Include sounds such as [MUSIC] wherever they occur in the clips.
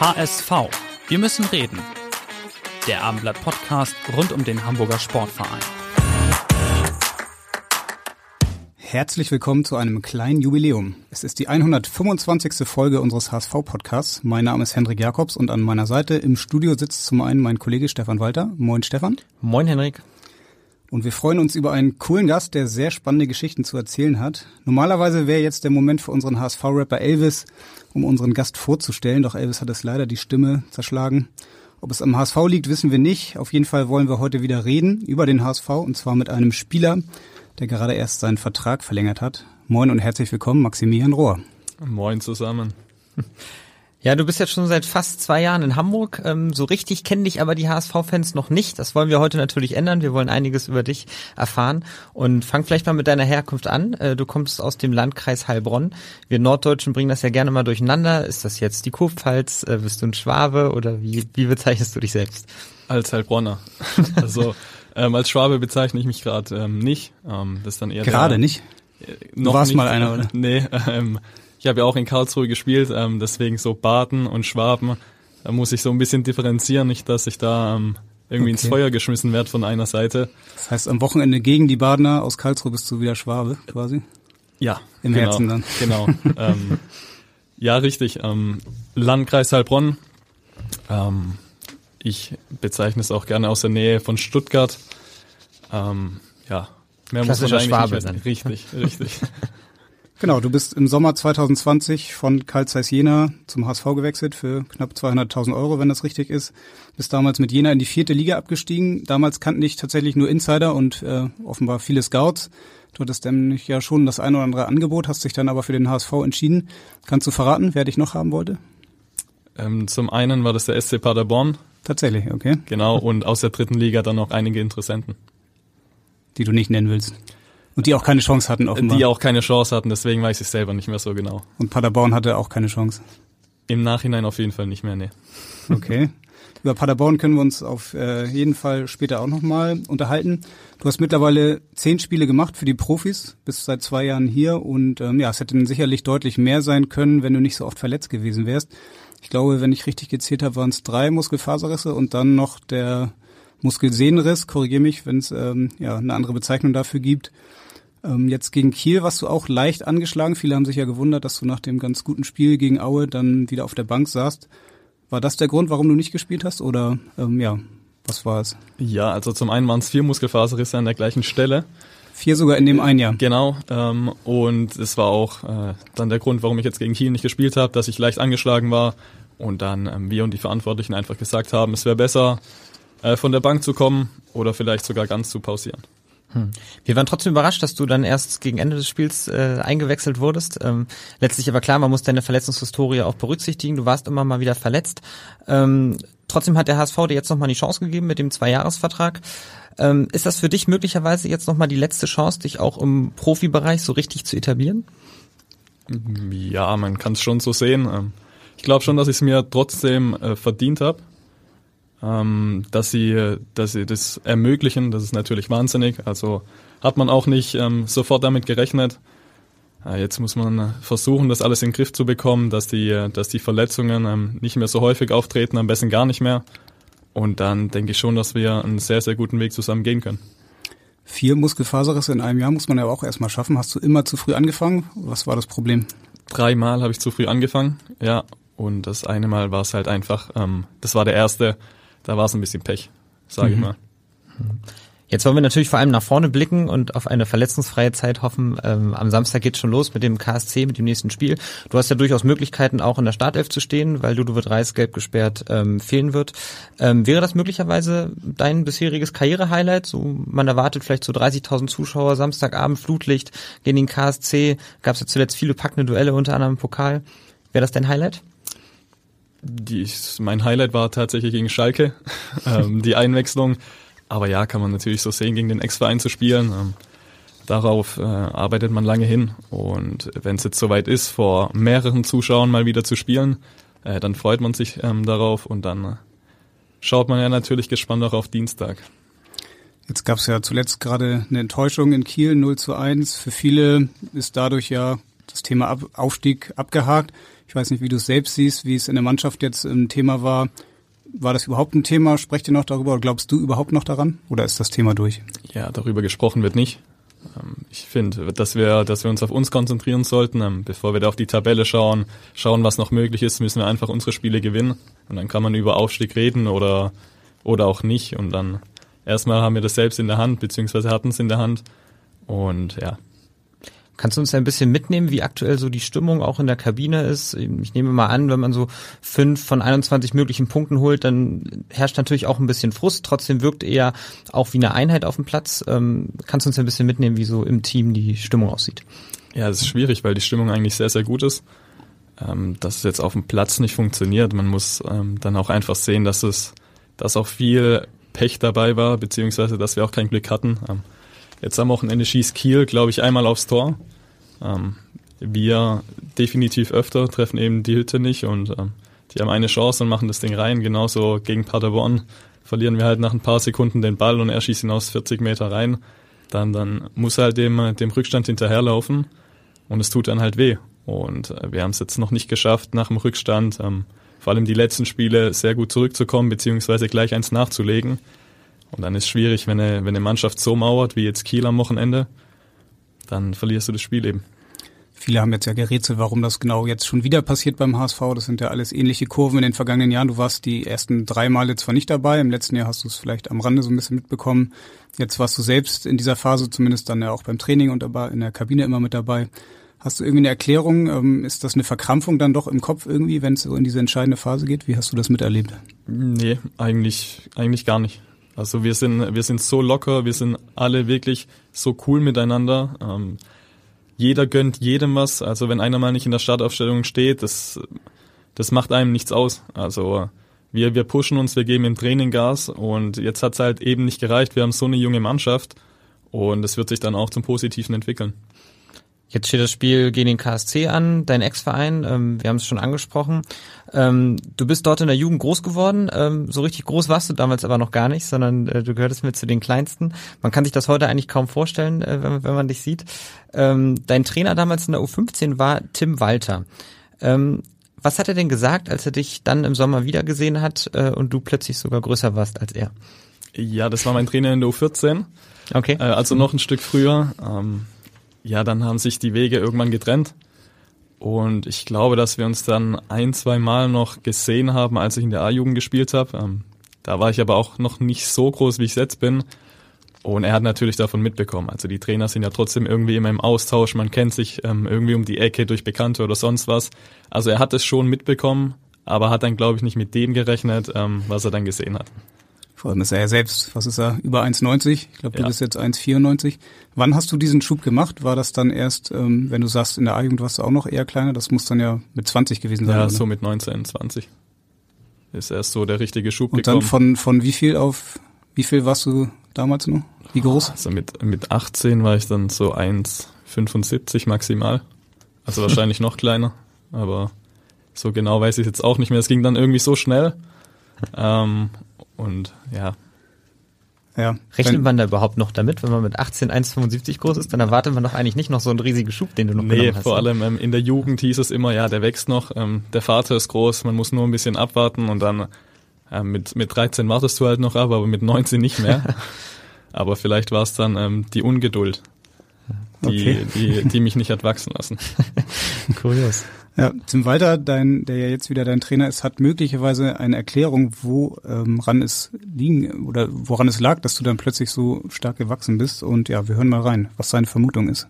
HSV. Wir müssen reden. Der Abendblatt Podcast rund um den Hamburger Sportverein. Herzlich willkommen zu einem kleinen Jubiläum. Es ist die 125. Folge unseres HSV-Podcasts. Mein Name ist Hendrik Jakobs und an meiner Seite im Studio sitzt zum einen mein Kollege Stefan Walter. Moin Stefan. Moin Henrik. Und wir freuen uns über einen coolen Gast, der sehr spannende Geschichten zu erzählen hat. Normalerweise wäre jetzt der Moment für unseren HSV-Rapper Elvis, um unseren Gast vorzustellen, doch Elvis hat es leider die Stimme zerschlagen. Ob es am HSV liegt, wissen wir nicht. Auf jeden Fall wollen wir heute wieder reden über den HSV und zwar mit einem Spieler, der gerade erst seinen Vertrag verlängert hat. Moin und herzlich willkommen, Maximilian Rohr. Moin zusammen. Ja, du bist jetzt schon seit fast zwei Jahren in Hamburg. Ähm, so richtig kennen dich aber die HSV-Fans noch nicht. Das wollen wir heute natürlich ändern. Wir wollen einiges über dich erfahren. Und fang vielleicht mal mit deiner Herkunft an. Äh, du kommst aus dem Landkreis Heilbronn. Wir Norddeutschen bringen das ja gerne mal durcheinander. Ist das jetzt die Kurpfalz? Äh, bist du ein Schwabe oder wie, wie bezeichnest du dich selbst? Als Heilbronner. [LAUGHS] Also ähm, als Schwabe bezeichne ich mich gerade ähm, nicht. Ähm, das ist dann eher Gerade der, nicht? Äh, Du noch warst nicht, mal einer, oder? Nee, [LAUGHS] ähm, ich habe ja auch in Karlsruhe gespielt, ähm, deswegen so Baden und Schwaben, da muss ich so ein bisschen differenzieren, nicht, dass ich da ähm, irgendwie ins Okay. Feuer geschmissen werde von einer Seite. Das heißt, am Wochenende gegen die Badener aus Karlsruhe bist du wieder Schwabe, quasi. Ja, Im genau, Herzen dann. Genau. [LAUGHS] ähm, ja, richtig. Ähm, Landkreis Heilbronn. Ähm, ich bezeichne es auch gerne aus der Nähe von Stuttgart. Ähm, ja, mehr muss man Klassischer eigentlich Schwabe nicht wissen. dann. Richtig, [LAUGHS] richtig. Genau, du bist im Sommer 2020 von Karl Zeiss Jena zum HSV gewechselt für knapp 200.000 Euro, wenn das richtig ist. Bist damals mit Jena in die vierte Liga abgestiegen. Damals kannten dich tatsächlich nur Insider und äh, offenbar viele Scouts. Du hattest nämlich ja schon das ein oder andere Angebot, hast dich dann aber für den HSV entschieden. Kannst du verraten, wer dich noch haben wollte? ähm, zum einen war das der SC Paderborn, Tatsächlich, okay. genau, und aus der dritten Liga dann noch einige Interessenten, Die du nicht nennen willst. Und die auch keine Chance hatten, offenbar. die auch keine Chance hatten, deswegen weiß ich selber nicht mehr so genau. und Paderborn hatte auch keine Chance. Im Nachhinein auf jeden Fall nicht mehr, nee. [LAUGHS] Okay. Über Paderborn können wir uns auf äh, jeden Fall später auch nochmal unterhalten. Du hast mittlerweile zehn Spiele gemacht für die Profis, bist seit zwei Jahren hier und ähm, ja, es hätte sicherlich deutlich mehr sein können, wenn du nicht so oft verletzt gewesen wärst. Ich glaube, wenn ich richtig gezählt habe, waren es drei Muskelfaserrisse und dann noch der Muskelsehnenriss. Korrigiere mich, wenn es ähm, ja eine andere Bezeichnung dafür gibt. Ähm, jetzt gegen Kiel warst du auch leicht angeschlagen. Viele haben sich ja gewundert, dass du nach dem ganz guten Spiel gegen Aue dann wieder auf der Bank saßt. War das der Grund, warum du nicht gespielt hast? Oder ähm, ja, was war es? Ja, also zum einen waren es vier Muskelfaserrisse an der gleichen Stelle. Vier sogar in dem einen Jahr. Genau, ähm, und es war auch äh, dann der Grund, warum ich jetzt gegen Kiel nicht gespielt habe, dass ich leicht angeschlagen war und dann ähm, wir und die Verantwortlichen einfach gesagt haben, es wäre besser, äh, von der Bank zu kommen oder vielleicht sogar ganz zu pausieren. Wir waren trotzdem überrascht, dass du dann erst gegen Ende des Spiels äh, eingewechselt wurdest. Ähm, letztlich aber klar, man muss deine Verletzungshistorie auch berücksichtigen. Du warst immer mal wieder verletzt. Ähm, trotzdem hat der HSV dir jetzt nochmal die Chance gegeben mit dem Zweijahresvertrag. Ähm, ist das für dich möglicherweise jetzt nochmal die letzte Chance, dich auch im Profibereich so richtig zu etablieren? Ja, man kann es schon so sehen. Ähm, ich glaube schon, dass ich es mir trotzdem äh, verdient habe. Ähm, dass sie, dass sie das ermöglichen, das ist natürlich wahnsinnig. Also hat man auch nicht ähm, sofort damit gerechnet. Äh, jetzt muss man versuchen, das alles in den Griff zu bekommen, dass die, dass die Verletzungen ähm, nicht mehr so häufig auftreten, am besten gar nicht mehr. Und dann denke ich schon, dass wir einen sehr, sehr guten Weg zusammen gehen können. Vier Muskelfaserrisse in einem Jahr muss man ja auch erstmal schaffen. Hast du immer zu früh angefangen? Was war das Problem? Dreimal habe ich zu früh angefangen, ja. Und das eine Mal war es halt einfach, ähm, das war der erste, da war es ein bisschen Pech, sage ich Mhm. mal. Jetzt wollen wir natürlich vor allem nach vorne blicken und auf eine verletzungsfreie Zeit hoffen. Ähm, am Samstag geht's schon los mit dem KSC, mit dem nächsten Spiel. Du hast ja durchaus Möglichkeiten, auch in der Startelf zu stehen, weil Ludovic Reis gelb gesperrt ähm, fehlen wird. Ähm, wäre das möglicherweise dein bisheriges Karriere-Highlight? So, man erwartet vielleicht so 30.000 Zuschauer, Samstagabend, Flutlicht, gegen den KSC. Gab es ja zuletzt viele packende Duelle, unter anderem im Pokal. Wäre das dein Highlight? Die, mein Highlight war tatsächlich gegen Schalke, [LAUGHS] ähm, die Einwechslung. Aber ja, kann man natürlich so sehen, gegen den Ex-Verein zu spielen. Ähm, darauf äh, arbeitet man lange hin. Und wenn es jetzt soweit ist, vor mehreren Zuschauern mal wieder zu spielen, äh, dann freut man sich ähm, darauf und dann äh, schaut man ja natürlich gespannt auch auf Dienstag. Jetzt gab es ja zuletzt gerade eine Enttäuschung in Kiel 0 zu 1. Für viele ist dadurch ja das Thema Ab Aufstieg abgehakt. Ich weiß nicht, wie du es selbst siehst, wie es in der Mannschaft jetzt ein Thema war. War das überhaupt ein Thema? Sprecht ihr noch darüber glaubst du überhaupt noch daran? Oder ist das Thema durch? Ja, darüber gesprochen wird nicht. Ähm, ich finde, dass wir, dass wir uns auf uns konzentrieren sollten, ähm, bevor wir da auf die Tabelle schauen, schauen, was noch möglich ist, müssen wir einfach unsere Spiele gewinnen. Und dann kann man über Aufstieg reden oder, oder auch nicht. Und dann erstmal haben wir das selbst in der Hand, beziehungsweise hatten es in der Hand. Und ja, Kannst du uns ein bisschen mitnehmen, wie aktuell so die Stimmung auch in der Kabine ist? Ich nehme mal an, wenn man so fünf von 21 möglichen Punkten holt, dann herrscht natürlich auch ein bisschen Frust. Trotzdem wirkt eher auch wie eine Einheit auf dem Platz. Ähm, kannst du uns ein bisschen mitnehmen, wie so im Team die Stimmung aussieht? Ja, es ist schwierig, weil die Stimmung eigentlich sehr, sehr gut ist. Ähm, dass es jetzt auf dem Platz nicht funktioniert. Man muss ähm, dann auch einfach sehen, dass es, dass auch viel Pech dabei war, beziehungsweise dass wir auch kein Glück hatten. Jetzt am Wochenende schießt Kiel, glaube ich, einmal aufs Tor. Ähm, wir definitiv öfter treffen eben die Hütte nicht und ähm, die haben eine Chance und machen das Ding rein. Genauso gegen Paderborn verlieren wir halt nach ein paar Sekunden den Ball und er schießt ihn aus 40 Meter rein. Dann, dann muss er halt dem, dem Rückstand hinterherlaufen und es tut dann halt weh. Und äh, wir haben es jetzt noch nicht geschafft, nach dem Rückstand, ähm, vor allem die letzten Spiele, sehr gut zurückzukommen, beziehungsweise gleich eins nachzulegen. Und dann ist schwierig, wenn eine, wenn eine Mannschaft so mauert, wie jetzt Kiel am Wochenende, dann verlierst du das Spiel eben. Viele haben jetzt ja gerätselt, warum das genau jetzt schon wieder passiert beim HSV. Das sind ja alles ähnliche Kurven in den vergangenen Jahren. Du warst die ersten drei Male zwar nicht dabei, im letzten Jahr hast du es vielleicht am Rande so ein bisschen mitbekommen. Jetzt warst du selbst in dieser Phase zumindest dann ja auch beim Training und in der Kabine immer mit dabei. Hast du irgendwie eine Erklärung? Ähm, ist das eine Verkrampfung dann doch im Kopf irgendwie, wenn es so in diese entscheidende Phase geht? Wie hast du das miterlebt? Nee, eigentlich, eigentlich gar nicht. Also wir sind, wir sind so locker, wir sind alle wirklich so cool miteinander. Ähm, jeder gönnt jedem was. Also wenn einer mal nicht in der Startaufstellung steht, das, das macht einem nichts aus. Also wir, wir pushen uns, wir geben im Training Gas und jetzt hat's halt eben nicht gereicht. Wir haben so eine junge Mannschaft und es wird sich dann auch zum Positiven entwickeln. Jetzt steht das Spiel gegen den KSC an, dein Ex-Verein. Ähm, wir haben es schon angesprochen. Ähm, du bist dort in der Jugend groß geworden. Ähm, so richtig groß warst du damals aber noch gar nicht, sondern äh, du gehörtest mir zu den Kleinsten. Man kann sich das heute eigentlich kaum vorstellen, äh, wenn, wenn, man dich sieht. Ähm, dein Trainer damals in der U15 war Tim Walter. Ähm, was hat er denn gesagt, als er dich dann im Sommer wiedergesehen hat äh, und du plötzlich sogar größer warst als er? Ja, das war mein Trainer in der U14. Okay. Äh, also noch ein Stück früher. Ja, dann haben sich die Wege irgendwann getrennt. Und ich glaube, dass wir uns dann ein, zwei Mal noch gesehen haben, als ich in der A-Jugend gespielt habe. Ähm, da war ich aber auch noch nicht so groß, wie ich jetzt bin. Und er hat natürlich davon mitbekommen. Also die Trainer sind ja trotzdem irgendwie immer im Austausch. Man kennt sich ähm, irgendwie um die Ecke durch Bekannte oder sonst was. Also er hat es schon mitbekommen, aber hat dann, glaube ich, nicht mit dem gerechnet, ähm, was er dann gesehen hat. Vor allem ist er ja selbst, was ist er, über 1,90? Ich glaube, du ja. bist jetzt 1,94. Wann hast du diesen Schub gemacht? War das dann erst, ähm, wenn du sagst, in der A-Jugend warst du auch noch eher kleiner? Das muss dann ja mit 20 gewesen sein, Ja, oder? so mit 19, 20. Ist erst so der richtige Schub Und gekommen. dann von, von wie viel auf, wie viel warst du damals noch? Wie groß? Also mit, mit 18 war ich dann so 1,75 maximal. Also wahrscheinlich [LAUGHS] noch kleiner, aber so genau weiß ich jetzt auch nicht mehr. Es ging dann irgendwie so schnell. Ähm, und ja. Ja. Rechnet man da überhaupt noch damit, wenn man mit 18 1,75 groß ist? Dann erwartet man doch eigentlich nicht noch so einen riesigen Schub, den du noch nee, hast. vor allem ähm, in der Jugend hieß es immer, ja, der wächst noch, ähm, der Vater ist groß, man muss nur ein bisschen abwarten und dann äh, mit, mit 13 wartest du halt noch ab, aber mit 19 nicht mehr. [LAUGHS] aber vielleicht war es dann ähm, die Ungeduld, die, okay. die, die mich nicht hat wachsen lassen. [LAUGHS] Kurios. Ja, Tim Walter, dein, der ja jetzt wieder dein Trainer ist, hat möglicherweise eine Erklärung, woran ähm, es liegen oder woran es lag, dass du dann plötzlich so stark gewachsen bist. Und ja, wir hören mal rein, was seine Vermutung ist.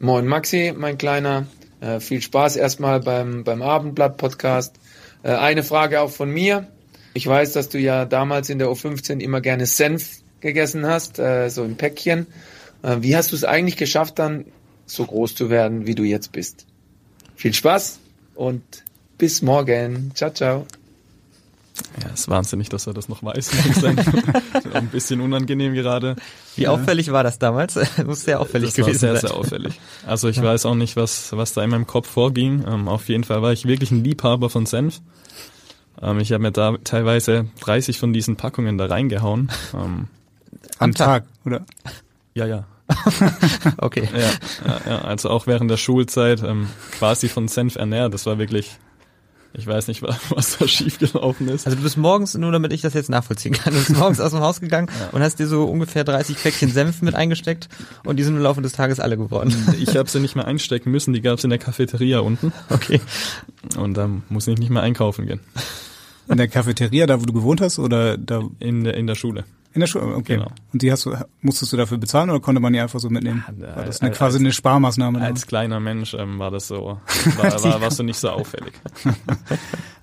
Moin Maxi, mein Kleiner. Äh, viel Spaß erstmal beim, beim Abendblatt-Podcast. Äh, eine Frage auch von mir. Ich weiß, dass du ja damals in der U15 immer gerne Senf gegessen hast, äh, so im Päckchen. Äh, wie hast du es eigentlich geschafft, dann so groß zu werden, wie du jetzt bist? Viel Spaß und bis morgen. Ciao, ciao. Ja, ist wahnsinnig, dass er das noch weiß. [LAUGHS] ein bisschen unangenehm gerade. Wie auffällig war das damals? [LAUGHS] Muss sehr auffällig das gewesen war sehr, sein. sehr auffällig. [LAUGHS] Also ich weiß auch nicht, was, was da in meinem Kopf vorging. Ähm, auf jeden Fall war ich wirklich ein Liebhaber von Senf. Ähm, ich habe mir da teilweise 30 von diesen Packungen da reingehauen. Ähm, Am Tag, oder? ja, ja. [LAUGHS] okay. Ja, ja, ja, also auch während der Schulzeit ähm, quasi von Senf ernährt. Das war wirklich, ich weiß nicht, was, was da schiefgelaufen ist. Also du bist morgens, nur damit ich das jetzt nachvollziehen kann, du bist morgens aus dem Haus gegangen und hast dir so ungefähr 30 Päckchen Senf mit eingesteckt und die sind im Laufe des Tages alle geworden. [LAUGHS] Ich habe sie nicht mehr einstecken müssen, die gab's in der Cafeteria unten. Okay. Und dann muss ich nicht mehr einkaufen gehen. In der Cafeteria, da wo du gewohnt hast, oder da In der, in der Schule. In der Schule? Okay. Genau. Und die hast du, musstest du dafür bezahlen oder konnte man die einfach so mitnehmen? Ja, War das eine, als- quasi eine Sparmaßnahme? Als kleiner Mensch ähm, war das so, [LAUGHS] war, war, warst du nicht so auffällig. [LAUGHS]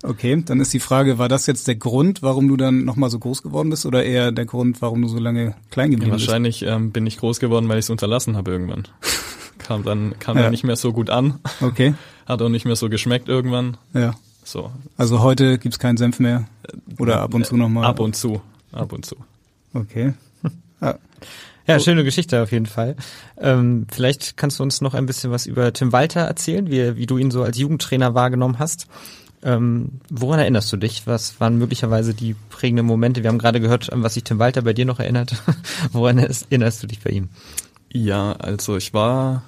Okay, dann ist die Frage, war das jetzt der Grund, warum du dann nochmal so groß geworden bist oder eher der Grund, warum du so lange klein geblieben bist? Wahrscheinlich ähm, bin ich groß geworden, weil ich es unterlassen habe irgendwann. [LAUGHS] Kam dann, kam Ja. dann nicht mehr so gut an, Okay, hat auch nicht mehr so geschmeckt irgendwann. ja. So. Also heute gibt's keinen Senf mehr oder ab und zu nochmal? Ab und zu, ab und zu. Okay. [LAUGHS] Ah, Ja, schöne Geschichte auf jeden Fall. Ähm, vielleicht kannst du uns noch ein bisschen was über Tim Walter erzählen, wie, wie du ihn so als Jugendtrainer wahrgenommen hast. Ähm, woran erinnerst du dich? Was waren möglicherweise die prägenden Momente? Wir haben gerade gehört, an was sich Tim Walter bei dir noch erinnert. [LAUGHS] woran erinnerst du dich bei ihm? Ja, also ich war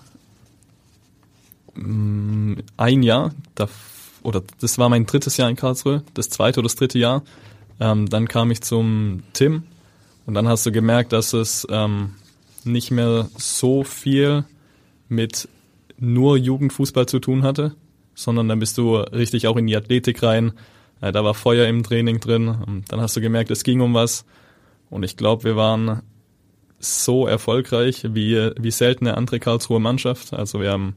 mh, ein Jahr, da, oder das war mein drittes Jahr in Karlsruhe, das zweite oder das dritte Jahr. Ähm, dann kam ich zum Tim und dann hast du gemerkt, dass es ähm, nicht mehr so viel mit nur Jugendfußball zu tun hatte, sondern dann bist du richtig auch in die Athletik rein. Äh, da war Feuer im Training drin. Und dann hast du gemerkt, es ging um was. Und ich glaube, wir waren so erfolgreich wie, wie selten eine andere Karlsruher Mannschaft. Also wir haben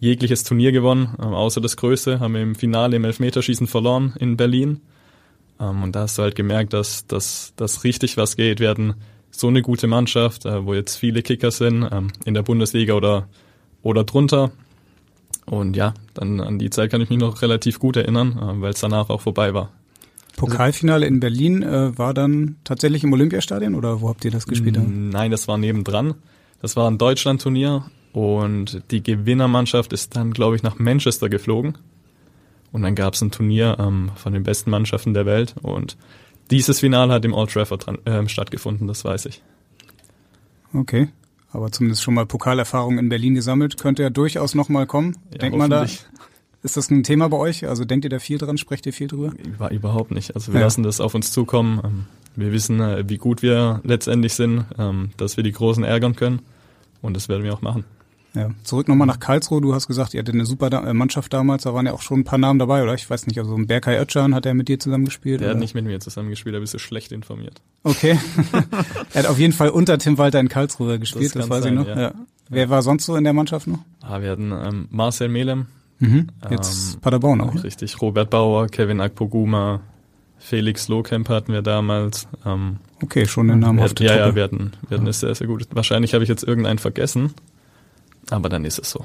jegliches Turnier gewonnen, ähm, außer das größte, haben wir im Finale im Elfmeterschießen verloren in Berlin. Ähm, und da hast du halt gemerkt, dass, dass, dass richtig was geht. Wir hatten so eine gute Mannschaft, äh, wo jetzt viele Kicker sind, ähm, in der Bundesliga oder, oder drunter. Und ja, dann an die Zeit kann ich mich noch relativ gut erinnern, äh, weil es danach auch vorbei war. Pokalfinale in Berlin äh, war dann tatsächlich im Olympiastadion oder wo habt ihr das gespielt? dann? Nein, das war nebendran. Das war ein Deutschlandturnier und die Gewinnermannschaft ist dann, glaube ich, nach Manchester geflogen. Und dann gab es ein Turnier ähm, von den besten Mannschaften der Welt und dieses Finale hat im Old Trafford dran, äh, stattgefunden, das weiß ich. Okay. Aber zumindest schon mal Pokalerfahrung in Berlin gesammelt. Könnte ja durchaus nochmal kommen. Ja, Denkt man da, ist das ein Thema bei euch? Also denkt ihr da viel dran? Sprecht ihr viel drüber? War überhaupt nicht. Also wir Ja. lassen das auf uns zukommen. Ähm, wir wissen, äh, wie gut wir letztendlich sind, ähm, dass wir die Großen ärgern können. Und das werden wir auch machen. Ja. Zurück nochmal nach Karlsruhe. Du hast gesagt, ihr hattet eine super da äh, Mannschaft damals. Da waren ja auch schon ein paar Namen dabei, oder? Ich weiß nicht, also Berkay Özcan hat er mit dir zusammengespielt? Der oder? hat nicht mit mir zusammengespielt, da bist du schlecht informiert. Okay. [LAUGHS] er hat auf jeden Fall unter Tim Walter in Karlsruhe gespielt, das, kann weiß sein, ich noch. ja. Ja. Wer war sonst so in der Mannschaft noch? Ah, wir hatten ähm, Marcel Melem, Mhm. Jetzt Ähm, Paderborn auch. ne? Richtig, Robert Bauer, Kevin Akpoguma, Felix Lohkemp hatten wir damals. Ähm, Okay, schon eine wir, namhafte ja, ja, Truppe. wir hatten, wir hatten es sehr, sehr gut. Wahrscheinlich habe ich jetzt irgendeinen vergessen, aber dann ist es so.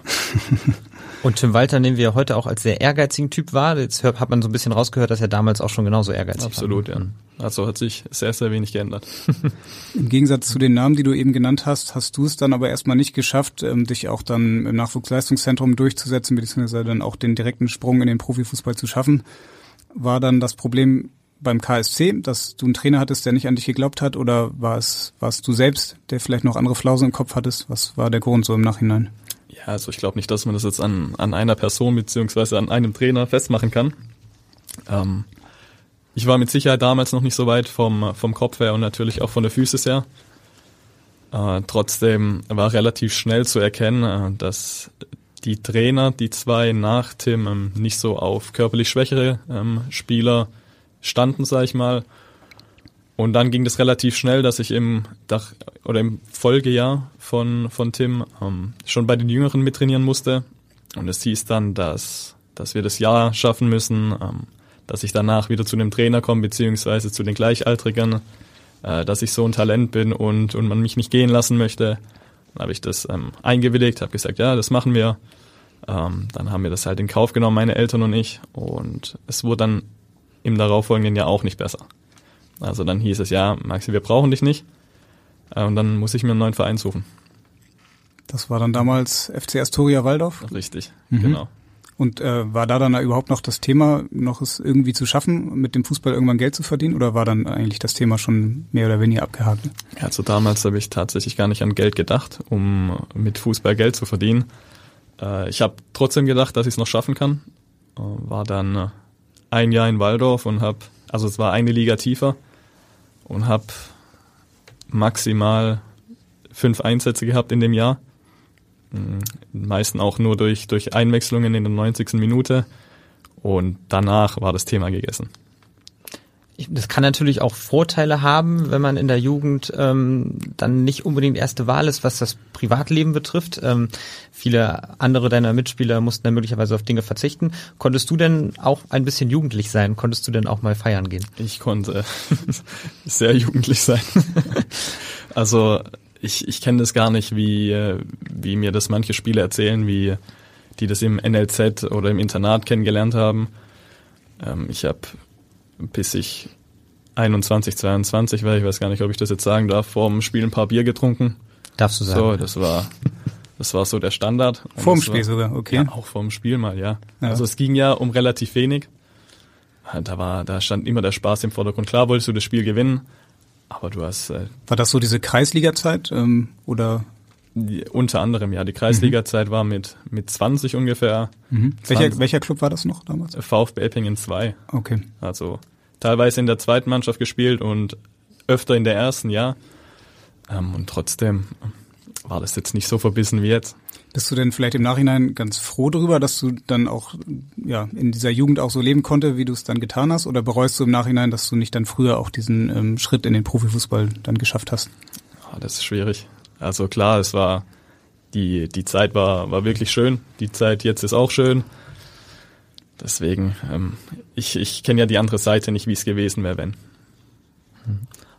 Und Tim Walter nehmen wir heute auch als sehr ehrgeizigen Typ wahr. Jetzt hört, hat man so ein bisschen rausgehört, dass er damals auch schon genauso ehrgeizig Absolut, war. ja. Also hat sich sehr, sehr wenig geändert. [LAUGHS] Im Gegensatz zu den Namen, die du eben genannt hast, hast du es dann aber erstmal nicht geschafft, ähm, dich auch dann im Nachwuchsleistungszentrum durchzusetzen, beziehungsweise dann auch den direkten Sprung in den Profifußball zu schaffen. War dann das Problem beim KSC, dass du einen Trainer hattest, der nicht an dich geglaubt hat, oder war es, warst du selbst, der vielleicht noch andere Flausen im Kopf hattest? Was war der Grund so im Nachhinein? Ja, also ich glaube nicht, dass man das jetzt an, an einer Person beziehungsweise an einem Trainer festmachen kann. Ähm, ich war mit Sicherheit damals noch nicht so weit vom, vom Kopf her und natürlich auch von der Physis her. Äh, trotzdem war relativ schnell zu erkennen, äh, dass die Trainer, die zwei nach Tim, ähm, nicht so auf körperlich schwächere ähm, Spieler standen, sag ich mal. Und dann ging das relativ schnell, dass ich im Dach oder im Folgejahr von von Tim ähm, schon bei den Jüngeren mittrainieren musste. Und es hieß dann, dass dass wir das Jahr schaffen müssen, ähm, dass ich danach wieder zu einem Trainer komme beziehungsweise zu den Gleichaltrigen, äh, dass ich so ein Talent bin und und man mich nicht gehen lassen möchte. Dann habe ich das ähm, eingewilligt, habe gesagt, ja, das machen wir. Ähm, dann haben wir das halt in Kauf genommen, meine Eltern und ich. Und es wurde dann im darauffolgenden Jahr auch nicht besser. Also dann hieß es, ja, Maxi, wir brauchen dich nicht. Äh, und dann muss ich mir einen neuen Verein suchen. Das war dann damals FC Astoria Waldorf? Richtig, mhm. genau. Und äh, war da dann überhaupt noch das Thema, noch es irgendwie zu schaffen, mit dem Fußball irgendwann Geld zu verdienen? Oder war dann eigentlich das Thema schon mehr oder weniger abgehakt? Ja, also damals habe ich tatsächlich gar nicht an Geld gedacht, um mit Fußball Geld zu verdienen. Äh, ich habe trotzdem gedacht, dass ich es noch schaffen kann. Äh, war dann äh, ein Jahr in Waldorf und habe, also es war eine Liga tiefer und habe maximal fünf Einsätze gehabt in dem Jahr. Die meisten auch nur durch, durch Einwechslungen in der 90. Minute. Und danach war das Thema gegessen das kann natürlich auch Vorteile haben, wenn man in der Jugend ähm, dann nicht unbedingt erste Wahl ist, was das Privatleben betrifft. Ähm, viele andere deiner Mitspieler mussten dann möglicherweise auf Dinge verzichten. Konntest du denn auch ein bisschen jugendlich sein? Konntest du denn auch mal feiern gehen? Ich konnte [LAUGHS] sehr jugendlich sein. [LAUGHS] also ich, ich kenne das gar nicht, wie, wie mir das manche Spieler erzählen, wie die das im NLZ oder im Internat kennengelernt haben. Ähm, ich habe bis ich 21, 22 war, ich weiß gar nicht, ob ich das jetzt sagen darf, vor dem Spiel ein paar Bier getrunken. Darfst du sagen. So, das war, das war so der Standard. Vorm Spiel war, sogar, okay. Ja, auch vorm Spiel mal, ja. ja. Also es ging ja um relativ wenig. Da war, da stand immer der Spaß im Vordergrund. Klar wolltest du das Spiel gewinnen, aber du hast. Äh, war das so diese Kreisliga-Zeit ähm, oder? Die, unter anderem, ja. Die Kreisliga-Zeit war mit, mit 20 ungefähr. Mhm. 20. Welcher, welcher Club war das noch damals? VfB Eppingen 2. Okay. Also teilweise in der zweiten Mannschaft gespielt und öfter in der ersten, ja. Ähm, und trotzdem war das jetzt nicht so verbissen wie jetzt. Bist du denn vielleicht im Nachhinein ganz froh darüber, dass du dann auch ja in dieser Jugend auch so leben konnte, wie du es dann getan hast? Oder bereust du im Nachhinein, dass du nicht dann früher auch diesen ähm, Schritt in den Profifußball dann geschafft hast? Oh, das ist schwierig. Also klar, es war die, die Zeit war, war wirklich schön. Die Zeit jetzt ist auch schön. Deswegen, ähm, ich, ich kenne ja die andere Seite nicht, wie es gewesen wäre, wenn.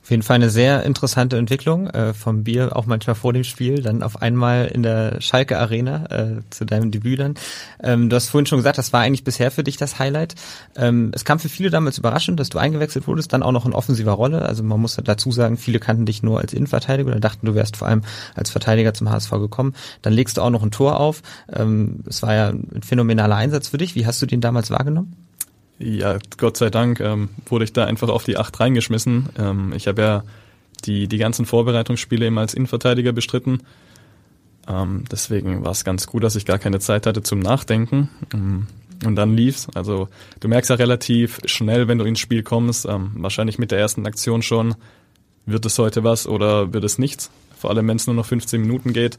Auf jeden Fall eine sehr interessante Entwicklung äh, vom Bier, auch manchmal vor dem Spiel, dann auf einmal in der Schalke Arena äh, zu deinem Debüt dann. Ähm, du hast vorhin schon gesagt, das war eigentlich bisher für dich das Highlight. Ähm, es kam für viele damals überraschend, dass du eingewechselt wurdest, dann auch noch in offensiver Rolle. Also man muss dazu sagen, viele kannten dich nur als Innenverteidiger oder dachten, du wärst vor allem als Verteidiger zum HSV gekommen. Dann legst du auch noch ein Tor auf. Ähm, es war ja ein phänomenaler Einsatz für dich. Wie hast du den damals wahrgenommen? Ja, Gott sei Dank ähm, wurde ich da einfach auf die Acht reingeschmissen. Ähm, ich habe ja die, die ganzen Vorbereitungsspiele immer als Innenverteidiger bestritten. Ähm, deswegen war es ganz gut, dass ich gar keine Zeit hatte zum Nachdenken. Ähm, und dann lief's. Also du merkst ja relativ schnell, wenn du ins Spiel kommst, ähm, wahrscheinlich mit der ersten Aktion schon, wird es heute was oder wird es nichts. Vor allem, wenn es nur noch 15 Minuten geht.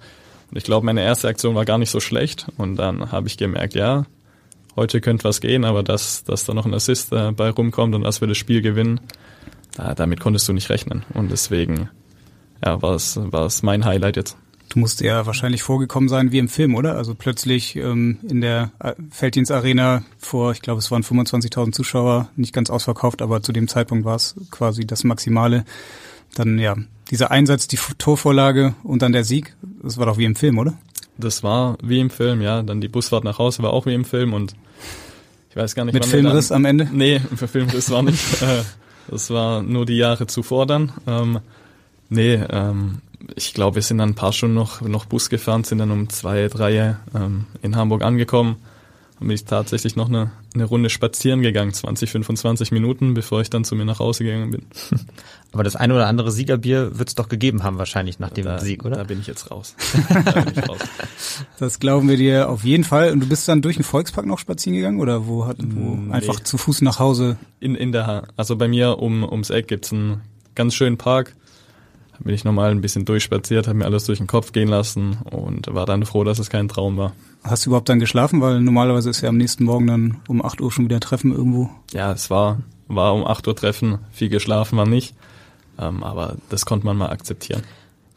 Und ich glaube, meine erste Aktion war gar nicht so schlecht. Und dann habe ich gemerkt, ja, heute könnte was gehen, aber dass, dass da noch ein Assist äh, bei rumkommt und dass wir das Spiel gewinnen, da, damit konntest du nicht rechnen. Und deswegen ja, war es war es mein Highlight jetzt. Du musst ja wahrscheinlich vorgekommen sein wie im Film, oder? Also plötzlich ähm, in der äh, Felddienst Arena vor, ich glaube, es waren 25.000 Zuschauer, nicht ganz ausverkauft, aber zu dem Zeitpunkt war es quasi das Maximale. Dann ja, dieser Einsatz, die Torvorlage und dann der Sieg, das war doch wie im Film, oder? Das war wie im Film, ja. Dann die Busfahrt nach Hause war auch wie im Film und ich weiß gar nicht. Mit Filmriss am Ende? Nee, für Filmriss war nicht. [LAUGHS] Äh, das war nur die Jahre zuvor dann. Ähm, nee, ähm, ich glaube, wir sind dann ein paar Stunden noch, noch Bus gefahren, sind dann um zwei, drei ähm, in Hamburg angekommen bin ich tatsächlich noch eine, eine Runde spazieren gegangen, 20, 25 Minuten, bevor ich dann zu mir nach Hause gegangen bin. [LAUGHS] Aber das eine oder andere Siegerbier wird es doch gegeben haben wahrscheinlich nach dem da, Sieg, oder? Da bin ich jetzt raus. [LAUGHS] ich raus. Das glauben wir dir auf jeden Fall. Und du bist dann durch den Volkspark noch spazieren gegangen oder wo hat wo nee. einfach zu Fuß nach Hause? In in der also bei mir um ums Eck gibt's einen ganz schönen Park. Da bin ich normal ein bisschen durchspaziert, habe mir alles durch den Kopf gehen lassen und war dann froh, dass es kein Traum war. Hast du überhaupt dann geschlafen? Weil normalerweise ist ja am nächsten Morgen dann um 8 Uhr schon wieder Treffen irgendwo. Ja, es war, war um 8 Uhr Treffen, viel geschlafen war nicht, ähm, aber das konnte man mal akzeptieren.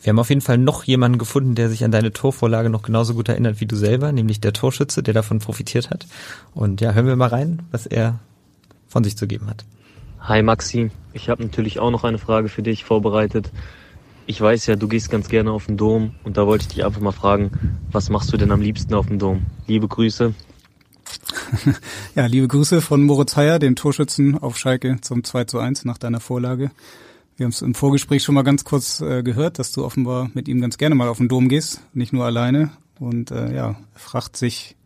Wir haben auf jeden Fall noch jemanden gefunden, der sich an deine Torvorlage noch genauso gut erinnert wie du selber, nämlich der Torschütze, der davon profitiert hat. Und ja, hören wir mal rein, was er von sich zu geben hat. Hi Maxi, ich habe natürlich auch noch eine Frage für dich vorbereitet. Ich weiß ja, du gehst ganz gerne auf den Dom und da wollte ich dich einfach mal fragen, was machst du denn am liebsten auf dem Dom? Liebe Grüße. [LAUGHS] ja, liebe Grüße von Moritz Heyer, dem Torschützen auf Schalke zum 2 zu 1 nach deiner Vorlage. Wir haben es im Vorgespräch schon mal ganz kurz äh, gehört, dass du offenbar mit ihm ganz gerne mal auf den Dom gehst, nicht nur alleine. Und äh, ja, fragt sich,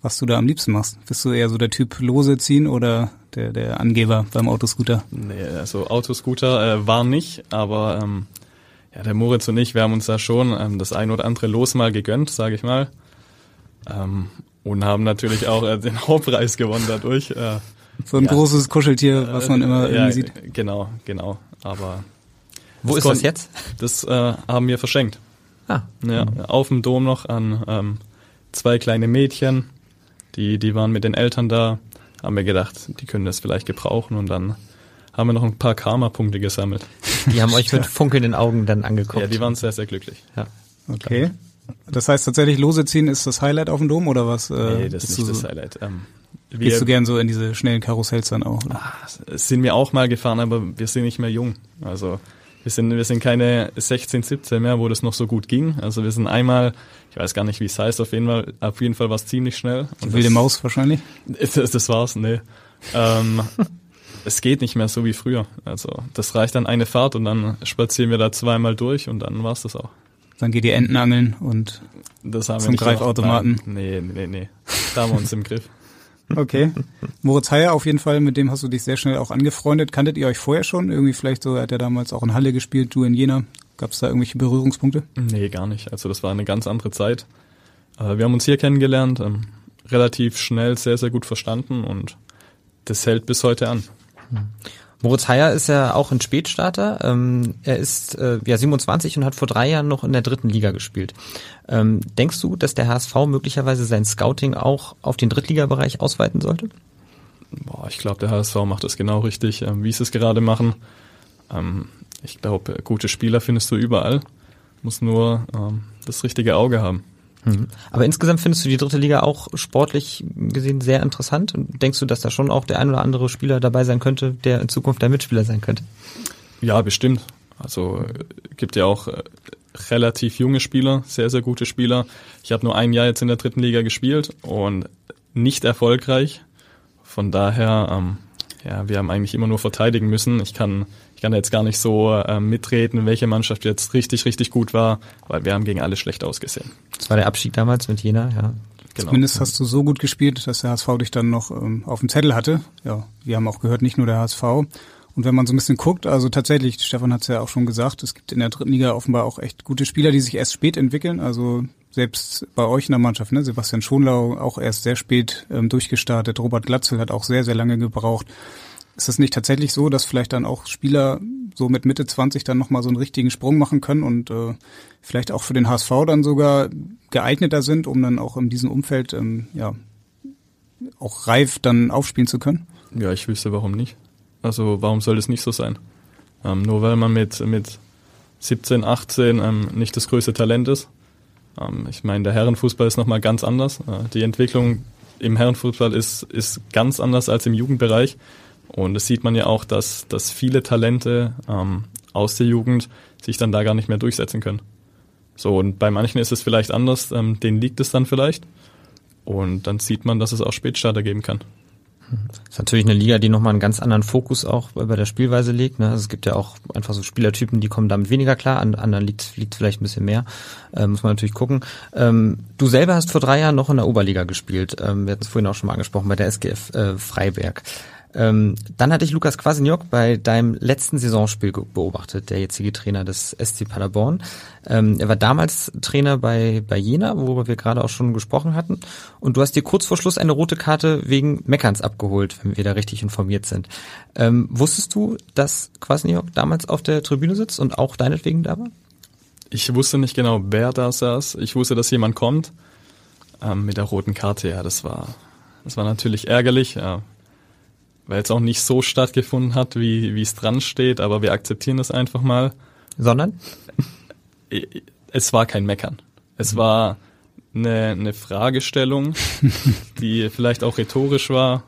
was du da am liebsten machst. Bist du eher so der Typ Lose ziehen oder der, der Angeber beim Autoscooter? Nee, also Autoscooter äh, war nicht, aber ähm, ja, der Moritz und ich, wir haben uns da schon ähm, das ein oder andere Los mal gegönnt, sage ich mal. Ähm, und haben natürlich auch äh, den [LAUGHS] Hauptpreis gewonnen dadurch. Äh, so ein ja. großes Kuscheltier, was man immer äh, irgendwie sieht. Genau, genau. Aber wo ist das jetzt? Das äh, haben wir verschenkt. Ah. Ja, auf dem Dom noch an ähm, zwei kleine Mädchen, die die waren mit den Eltern da, haben wir gedacht, die können das vielleicht gebrauchen und dann haben wir noch ein paar Karma-Punkte gesammelt. Die haben euch mit [LAUGHS] funkelnden Augen dann angeguckt. Ja, die waren sehr, sehr glücklich. Ja. Okay. Das heißt tatsächlich, Lose ziehen ist das Highlight auf dem Dom oder was? Äh, nee, das ist nicht das Highlight. Ähm, Gehst du gern so in diese schnellen Karussells dann auch? Ah, sind wir auch mal gefahren, aber wir sind nicht mehr jung. Also wir sind, wir sind keine 16, 17 mehr, wo das noch so gut ging. Also wir sind einmal, ich weiß gar nicht, wie es heißt, auf jeden Fall, auf jeden Fall war es ziemlich schnell. Die wilde Maus wahrscheinlich? [LAUGHS] Das, das war's, nee. ähm, es geht nicht mehr so wie früher. Also das reicht dann eine Fahrt und dann spazieren wir da zweimal durch und dann war's das auch. Dann geht ihr Enten angeln und zum Greifautomaten. Nee, nee, nee. Da haben wir uns im Griff. [LAUGHS] Okay. Moritz Heyer auf jeden Fall, mit dem hast du dich sehr schnell auch angefreundet. Kanntet ihr euch vorher schon? Irgendwie vielleicht so, hat er damals auch in Halle gespielt, du in Jena. Gab es da irgendwelche Berührungspunkte? Nee, gar nicht. Also das war eine ganz andere Zeit. Äh, wir haben uns hier kennengelernt, ähm, relativ schnell sehr, sehr gut verstanden und das hält bis heute an. Hm. Moritz Heyer ist ja auch ein Spätstarter. Ähm, er ist äh, ja 27 und hat vor drei Jahren noch in der dritten Liga gespielt. Ähm, denkst du, dass der HSV möglicherweise sein Scouting auch auf den Drittligabereich ausweiten sollte? Boah, ich glaube, der HSV macht das genau richtig, ähm, wie sie es gerade machen. Ähm, ich glaube, gute Spieler findest du überall. Muss nur ähm, das richtige Auge haben. Mhm. Aber insgesamt findest du die dritte Liga auch sportlich gesehen sehr interessant und denkst du, dass da schon auch der ein oder andere Spieler dabei sein könnte, der in Zukunft der Mitspieler sein könnte? Ja, bestimmt. Also gibt ja auch äh, relativ junge Spieler, sehr, sehr gute Spieler. Ich habe nur ein Jahr jetzt in der dritten Liga gespielt und nicht erfolgreich. Von daher, ähm, ja, wir haben eigentlich immer nur verteidigen müssen. Ich kann ich kann jetzt gar nicht so äh, mitreden, welche Mannschaft jetzt richtig, richtig gut war, weil wir haben gegen alle schlecht ausgesehen. Das war der Abstieg damals mit Jena, ja. Genau. Zumindest hast du so gut gespielt, dass der HSV dich dann noch ähm, auf dem Zettel hatte. Ja, wir haben auch gehört, nicht nur der HSV. Und wenn man so ein bisschen guckt, also tatsächlich, Stefan hat es ja auch schon gesagt, es gibt in der dritten Liga offenbar auch echt gute Spieler, die sich erst spät entwickeln. Also selbst bei euch in der Mannschaft, ne? Sebastian Schonlau auch erst sehr spät ähm, durchgestartet. Robert Glatzel hat auch sehr, sehr lange gebraucht. Ist es nicht tatsächlich so, dass vielleicht dann auch Spieler so mit Mitte 20 dann nochmal so einen richtigen Sprung machen können und äh, vielleicht auch für den HSV dann sogar geeigneter sind, um dann auch in diesem Umfeld ähm, ja auch reif dann aufspielen zu können? Ja, ich wüsste warum nicht. Also warum soll das nicht so sein? Ähm, nur weil man mit, mit 17, 18 ähm, nicht das größte Talent ist. Ähm, ich meine, der Herrenfußball ist nochmal ganz anders. Äh, die Entwicklung im Herrenfußball ist, ist ganz anders als im Jugendbereich. Und das sieht man ja auch, dass, dass viele Talente ähm, aus der Jugend sich dann da gar nicht mehr durchsetzen können. So, und bei manchen ist es vielleicht anders, ähm, denen liegt es dann vielleicht. Und dann sieht man, dass es auch Spätstarter geben kann. Das ist natürlich eine Liga, die nochmal einen ganz anderen Fokus auch bei der Spielweise legt. Ne? Also es gibt ja auch einfach so Spielertypen, die kommen damit weniger klar, an anderen liegt, liegt vielleicht ein bisschen mehr. Äh, muss man natürlich gucken. Ähm, du selber hast vor drei Jahren noch in der Oberliga gespielt. Ähm, wir hatten es vorhin auch schon mal angesprochen, bei der SGF äh, Freiberg. Ähm, dann hatte ich Lukas Kwasniok bei deinem letzten Saisonspiel beobachtet, der jetzige Trainer des SC Paderborn. Ähm, er war damals Trainer bei, bei Jena, worüber wir gerade auch schon gesprochen hatten. Und du hast dir kurz vor Schluss eine rote Karte wegen Meckerns abgeholt, wenn wir da richtig informiert sind. Ähm, wusstest du, dass Kwasniok damals auf der Tribüne sitzt und auch deinetwegen da war? Ich wusste nicht genau, wer da saß. Ich wusste, dass jemand kommt. ähm, mit der roten Karte, ja, das war, das war natürlich ärgerlich, ja, weil es auch nicht so stattgefunden hat, wie wie es dran steht, aber wir akzeptieren das einfach mal. Sondern? Es war kein Meckern. Es war eine, eine Fragestellung, [LAUGHS] die vielleicht auch rhetorisch war.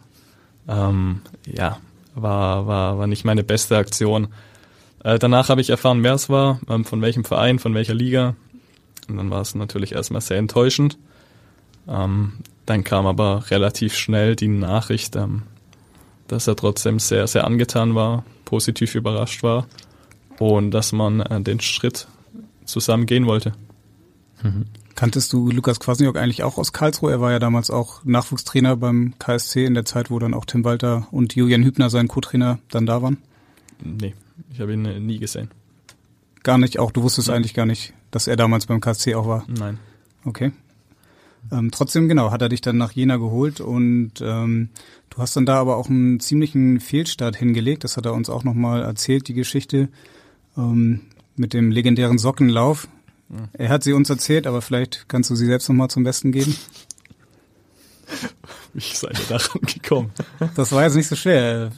Ähm, ja, war, war, war nicht meine beste Aktion. Äh, danach habe ich erfahren, wer es war, ähm, von welchem Verein, von welcher Liga. Und dann war es natürlich erstmal sehr enttäuschend. Ähm, dann kam aber relativ schnell die Nachricht, ähm, dass er trotzdem sehr, sehr angetan war, positiv überrascht war und dass man äh, den Schritt zusammen gehen wollte. Mhm. Kanntest du Lukas Kwasniok eigentlich auch aus Karlsruhe? Er war ja damals auch Nachwuchstrainer beim KSC in der Zeit, wo dann auch Tim Walter und Julian Hübner, sein Co-Trainer, dann da waren? Nee, ich habe ihn äh, nie gesehen. Gar nicht, auch du wusstest Nein. eigentlich gar nicht, dass er damals beim KSC auch war? Nein. Okay. Ähm, trotzdem, genau, hat er dich dann nach Jena geholt und ähm, du hast dann da aber auch einen ziemlichen Fehlstart hingelegt. Das hat er uns auch nochmal erzählt, die Geschichte ähm, mit dem legendären Sockenlauf. Er hat sie uns erzählt, aber vielleicht kannst du sie selbst nochmal zum Besten geben. [LAUGHS] Wie seid ihr daran gekommen? Das war jetzt nicht so schwer.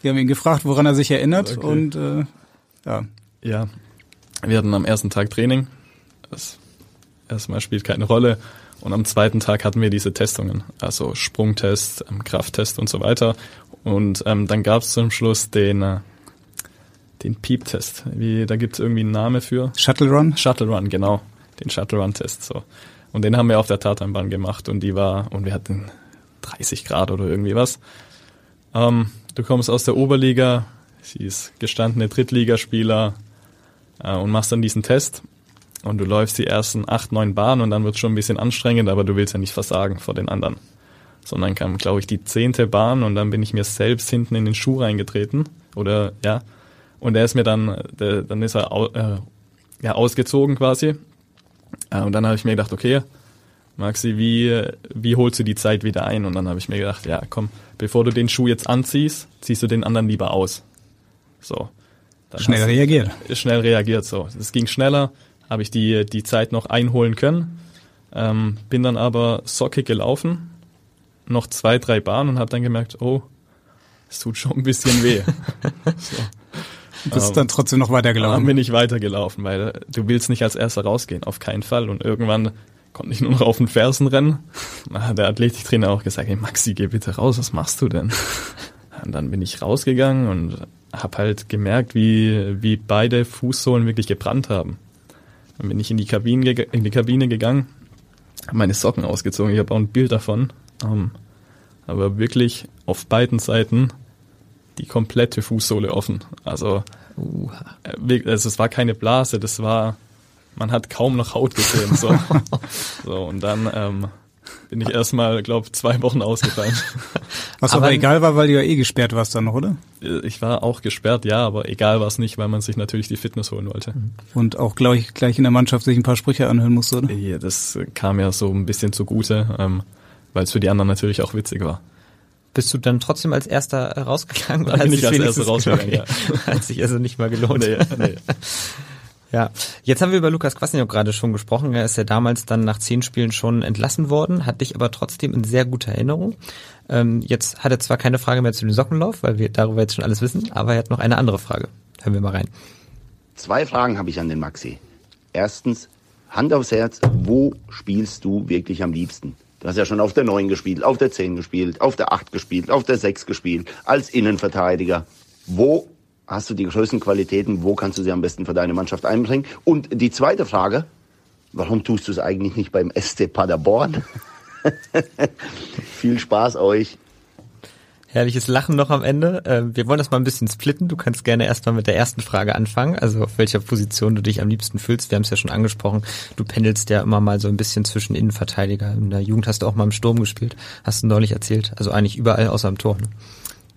Wir haben ihn gefragt, woran er sich erinnert okay. und äh, ja. Ja, wir hatten am ersten Tag Training. Das erstmal spielt keine Rolle. Und am zweiten Tag hatten wir diese Testungen, also Sprungtest, ähm, Krafttest und so weiter. Und ähm, dann gab es zum Schluss den äh, den Piep-Test. Wie, da gibt es irgendwie einen Namen für. Shuttle Run? Shuttle Run, genau. Den Shuttle Run-Test. So. Und den haben wir auf der Tatanbahn gemacht und die war, und wir hatten 30 Grad oder irgendwie was. Ähm, du kommst aus der Oberliga, sie ist gestandene Drittligaspieler äh, und machst dann diesen Test und du läufst die ersten acht, neun Bahnen und dann wird schon ein bisschen anstrengend, aber du willst ja nicht versagen vor den anderen. Sondern kam, glaube ich, die zehnte Bahn und dann bin ich mir selbst hinten in den Schuh reingetreten. Oder ja, und er ist mir dann, der, dann ist er äh, ja, ausgezogen quasi. Äh, und dann habe ich mir gedacht, okay, Maxi, wie, wie holst du die Zeit wieder ein? Und dann habe ich mir gedacht, ja, komm, bevor du den Schuh jetzt anziehst, ziehst du den anderen lieber aus. So. schnell reagiert. Schnell reagiert, so. Es ging schneller, habe ich die, die Zeit noch einholen können. Ähm, bin dann aber sockig gelaufen, noch zwei, drei Bahnen und habe dann gemerkt, oh, es tut schon ein bisschen weh. [LAUGHS] so. Bist ähm, dann trotzdem noch weitergelaufen? Dann bin ich weitergelaufen, weil du willst nicht als erster rausgehen, auf keinen Fall. Und irgendwann konnte ich nur noch auf den Fersen rennen. Da hat der Athletiktrainer auch gesagt, hey Maxi, geh bitte raus, was machst du denn? Und dann bin ich rausgegangen und habe halt gemerkt, wie, wie beide Fußsohlen wirklich gebrannt haben. Dann bin ich in die Kabine, in die Kabine gegangen, habe meine Socken ausgezogen, ich habe auch ein Bild davon. Ähm, aber wirklich auf beiden Seiten die komplette Fußsohle offen. Also, uh. also es war keine Blase, das war, man hat kaum noch Haut gesehen. So, [LAUGHS] so und dann ähm, bin ich erstmal, glaube zwei Wochen ausgefallen. [LAUGHS] Was aber, aber egal war, weil du ja eh gesperrt warst dann noch, oder? Ich war auch gesperrt, ja, aber egal war es nicht, weil man sich natürlich die Fitness holen wollte. Und auch gleich, gleich in der Mannschaft sich ein paar Sprüche anhören musste, oder? Ja, das kam ja so ein bisschen zugute, ähm, weil es für die anderen natürlich auch witzig war. Bist du dann trotzdem als erster rausgegangen? [LAUGHS] Oder bin ich als erster rausgegangen, [LAUGHS] ja. Hat sich also nicht mal gelohnt. Nee, nee. Ja, jetzt haben wir über Lukas Kwasniok gerade schon gesprochen. Er ist ja damals dann nach zehn Spielen schon entlassen worden, hat dich aber trotzdem in sehr guter Erinnerung. Ähm, jetzt hat er zwar keine Frage mehr zu dem Sockenlauf, weil wir darüber jetzt schon alles wissen, aber er hat noch eine andere Frage. Hören wir mal rein. Zwei Fragen habe ich an den Maxi. Erstens, Hand aufs Herz, wo spielst du wirklich am liebsten? Du hast ja schon auf der 9 gespielt, auf der 10 gespielt, auf der 8 gespielt, auf der 6 gespielt, als Innenverteidiger. Wo hast du die größten Qualitäten? Wo kannst du sie am besten für deine Mannschaft einbringen? Und die zweite Frage, warum tust du es eigentlich nicht beim SC Paderborn? [LAUGHS] Viel Spaß euch. Herrliches Lachen noch am Ende. Ähm, wir wollen das mal ein bisschen splitten. Du kannst gerne erstmal mit der ersten Frage anfangen, also auf welcher Position du dich am liebsten fühlst. Wir haben es ja schon angesprochen. Du pendelst ja immer mal so ein bisschen zwischen Innenverteidiger. In der Jugend hast du auch mal im Sturm gespielt. Hast du neulich erzählt. Also eigentlich überall außer im Tor. Ne?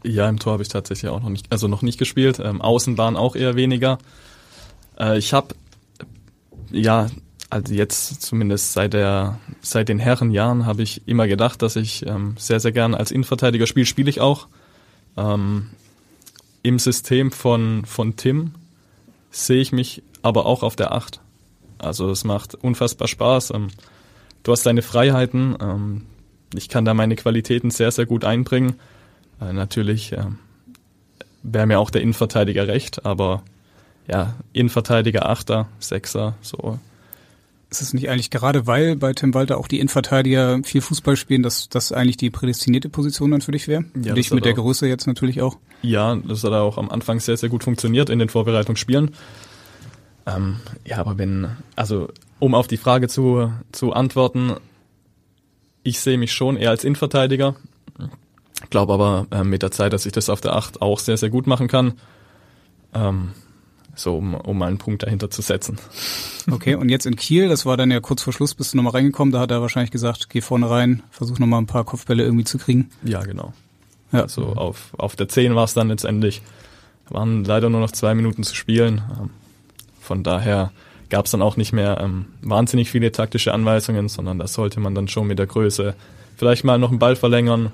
Ja, im Tor habe ich tatsächlich auch noch nicht, also noch nicht gespielt. Ähm, Außenbahn auch eher weniger. Äh, ich habe ja also jetzt zumindest seit der seit den Herrenjahren habe ich immer gedacht, dass ich ähm, sehr sehr gern als Innenverteidiger spiele. Spiele ich auch ähm, im System von von Tim sehe ich mich aber auch auf der Acht. Also es macht unfassbar Spaß. Ähm, du hast deine Freiheiten. Ähm, ich kann da meine Qualitäten sehr, sehr gut einbringen. Äh, natürlich äh, wäre mir auch der Innenverteidiger recht, aber ja, Innenverteidiger, Achter, Sechser, so. Ist es nicht eigentlich gerade, weil bei Tim Walter auch die Innenverteidiger viel Fußball spielen, dass das eigentlich die prädestinierte Position dann für dich wäre? Ja, dich mit der Größe jetzt natürlich auch. Ja, das hat auch am Anfang sehr, sehr gut funktioniert in den Vorbereitungsspielen. Ähm, ja, aber wenn, also um auf die Frage zu, zu antworten, ich sehe mich schon eher als Innenverteidiger. Glaube aber äh, mit der Zeit, dass ich das auf der Acht auch sehr, sehr gut machen kann. Ähm, so, um, um mal einen Punkt dahinter zu setzen. Okay, und jetzt in Kiel, das war dann ja kurz vor Schluss, bist du nochmal reingekommen, da hat er wahrscheinlich gesagt, geh vorne rein, versuch nochmal ein paar Kopfbälle irgendwie zu kriegen. Ja, genau. Ja. Also auf, auf der 10 war es dann letztendlich. Waren leider nur noch zwei Minuten zu spielen. Ähm, von daher gab es dann auch nicht mehr ähm, wahnsinnig viele taktische Anweisungen, sondern das sollte man dann schon mit der Größe vielleicht mal noch einen Ball verlängern.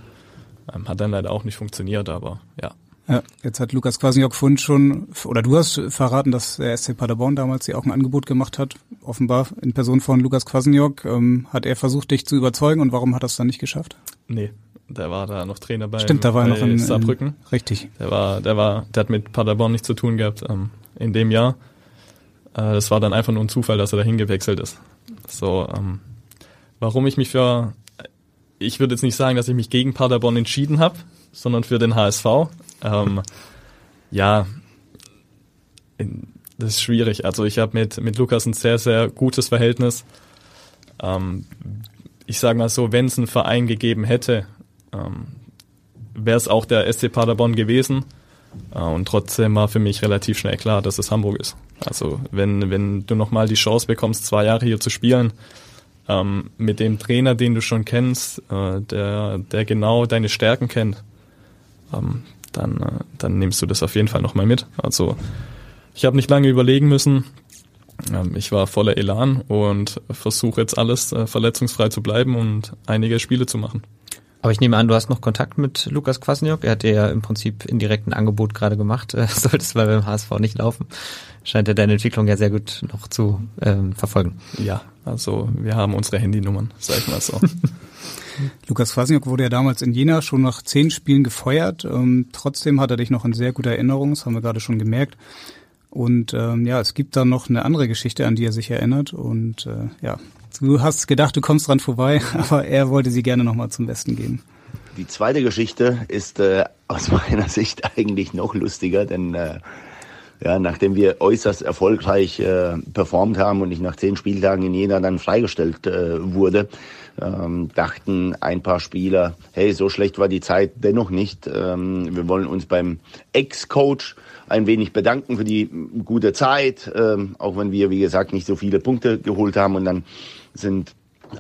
Ähm, hat dann leider auch nicht funktioniert, aber ja. Ja, jetzt hat Lukas Kwasniok vorhin schon, oder du hast verraten, dass der SC Paderborn damals dir auch ein Angebot gemacht hat, offenbar in Person von Lukas Kwasniok. Ähm, hat er versucht, dich zu überzeugen und warum hat er es dann nicht geschafft? Nee, der war da noch Trainer bei, Stimmt, da war bei noch in, Saarbrücken. In, richtig. Der war, der war, der hat mit Paderborn nichts zu tun gehabt ähm, in dem Jahr. Äh, das war dann einfach nur ein Zufall, dass er dahin gewechselt ist. So, ähm, warum ich mich für, ich würde jetzt nicht sagen, dass ich mich gegen Paderborn entschieden habe, sondern für den HSV. Ähm, ja, das ist schwierig. Also ich habe mit, mit Lukas ein sehr, sehr gutes Verhältnis. Ähm, ich sage mal so, wenn es einen Verein gegeben hätte, ähm, wäre es auch der SC Paderborn gewesen. Äh, und trotzdem war für mich relativ schnell klar, dass es Hamburg ist. Also wenn, wenn du nochmal die Chance bekommst, zwei Jahre hier zu spielen, ähm, mit dem Trainer, den du schon kennst, äh, der, der genau deine Stärken kennt, ähm, dann, äh, dann nimmst du das auf jeden Fall nochmal mit. Also ich habe nicht lange überlegen müssen. Ähm, ich war voller Elan und versuche jetzt alles äh, verletzungsfrei zu bleiben und einige Spiele zu machen. Aber ich nehme an, du hast noch Kontakt mit Lukas Kwasniok. Er hat dir ja im Prinzip indirekt ein Angebot gerade gemacht. [LAUGHS] Äh, Sollte es mal beim HSV nicht laufen. Scheint er deine Entwicklung ja sehr gut noch zu ähm, verfolgen. Ja, also wir haben unsere Handynummern, sag ich mal so. [LAUGHS] Lukas Kwasniok wurde ja damals in Jena schon nach zehn Spielen gefeuert. Ähm, trotzdem hat er dich noch in sehr guter Erinnerung, das haben wir gerade schon gemerkt. Und ähm, ja, es gibt da noch eine andere Geschichte, an die er sich erinnert. Und äh, ja, du hast gedacht, du kommst dran vorbei, aber er wollte sie gerne nochmal zum Besten geben. Die zweite Geschichte ist äh, aus [LAUGHS] meiner Sicht eigentlich noch lustiger, denn äh, ja, nachdem wir äußerst erfolgreich äh, performt haben und ich nach zehn Spieltagen in Jena dann freigestellt äh, wurde, ähm, dachten ein paar Spieler, hey, so schlecht war die Zeit dennoch nicht. Ähm, wir wollen uns beim Ex-Coach ein wenig bedanken für die gute Zeit, ähm, auch wenn wir, wie gesagt, nicht so viele Punkte geholt haben. Und dann sind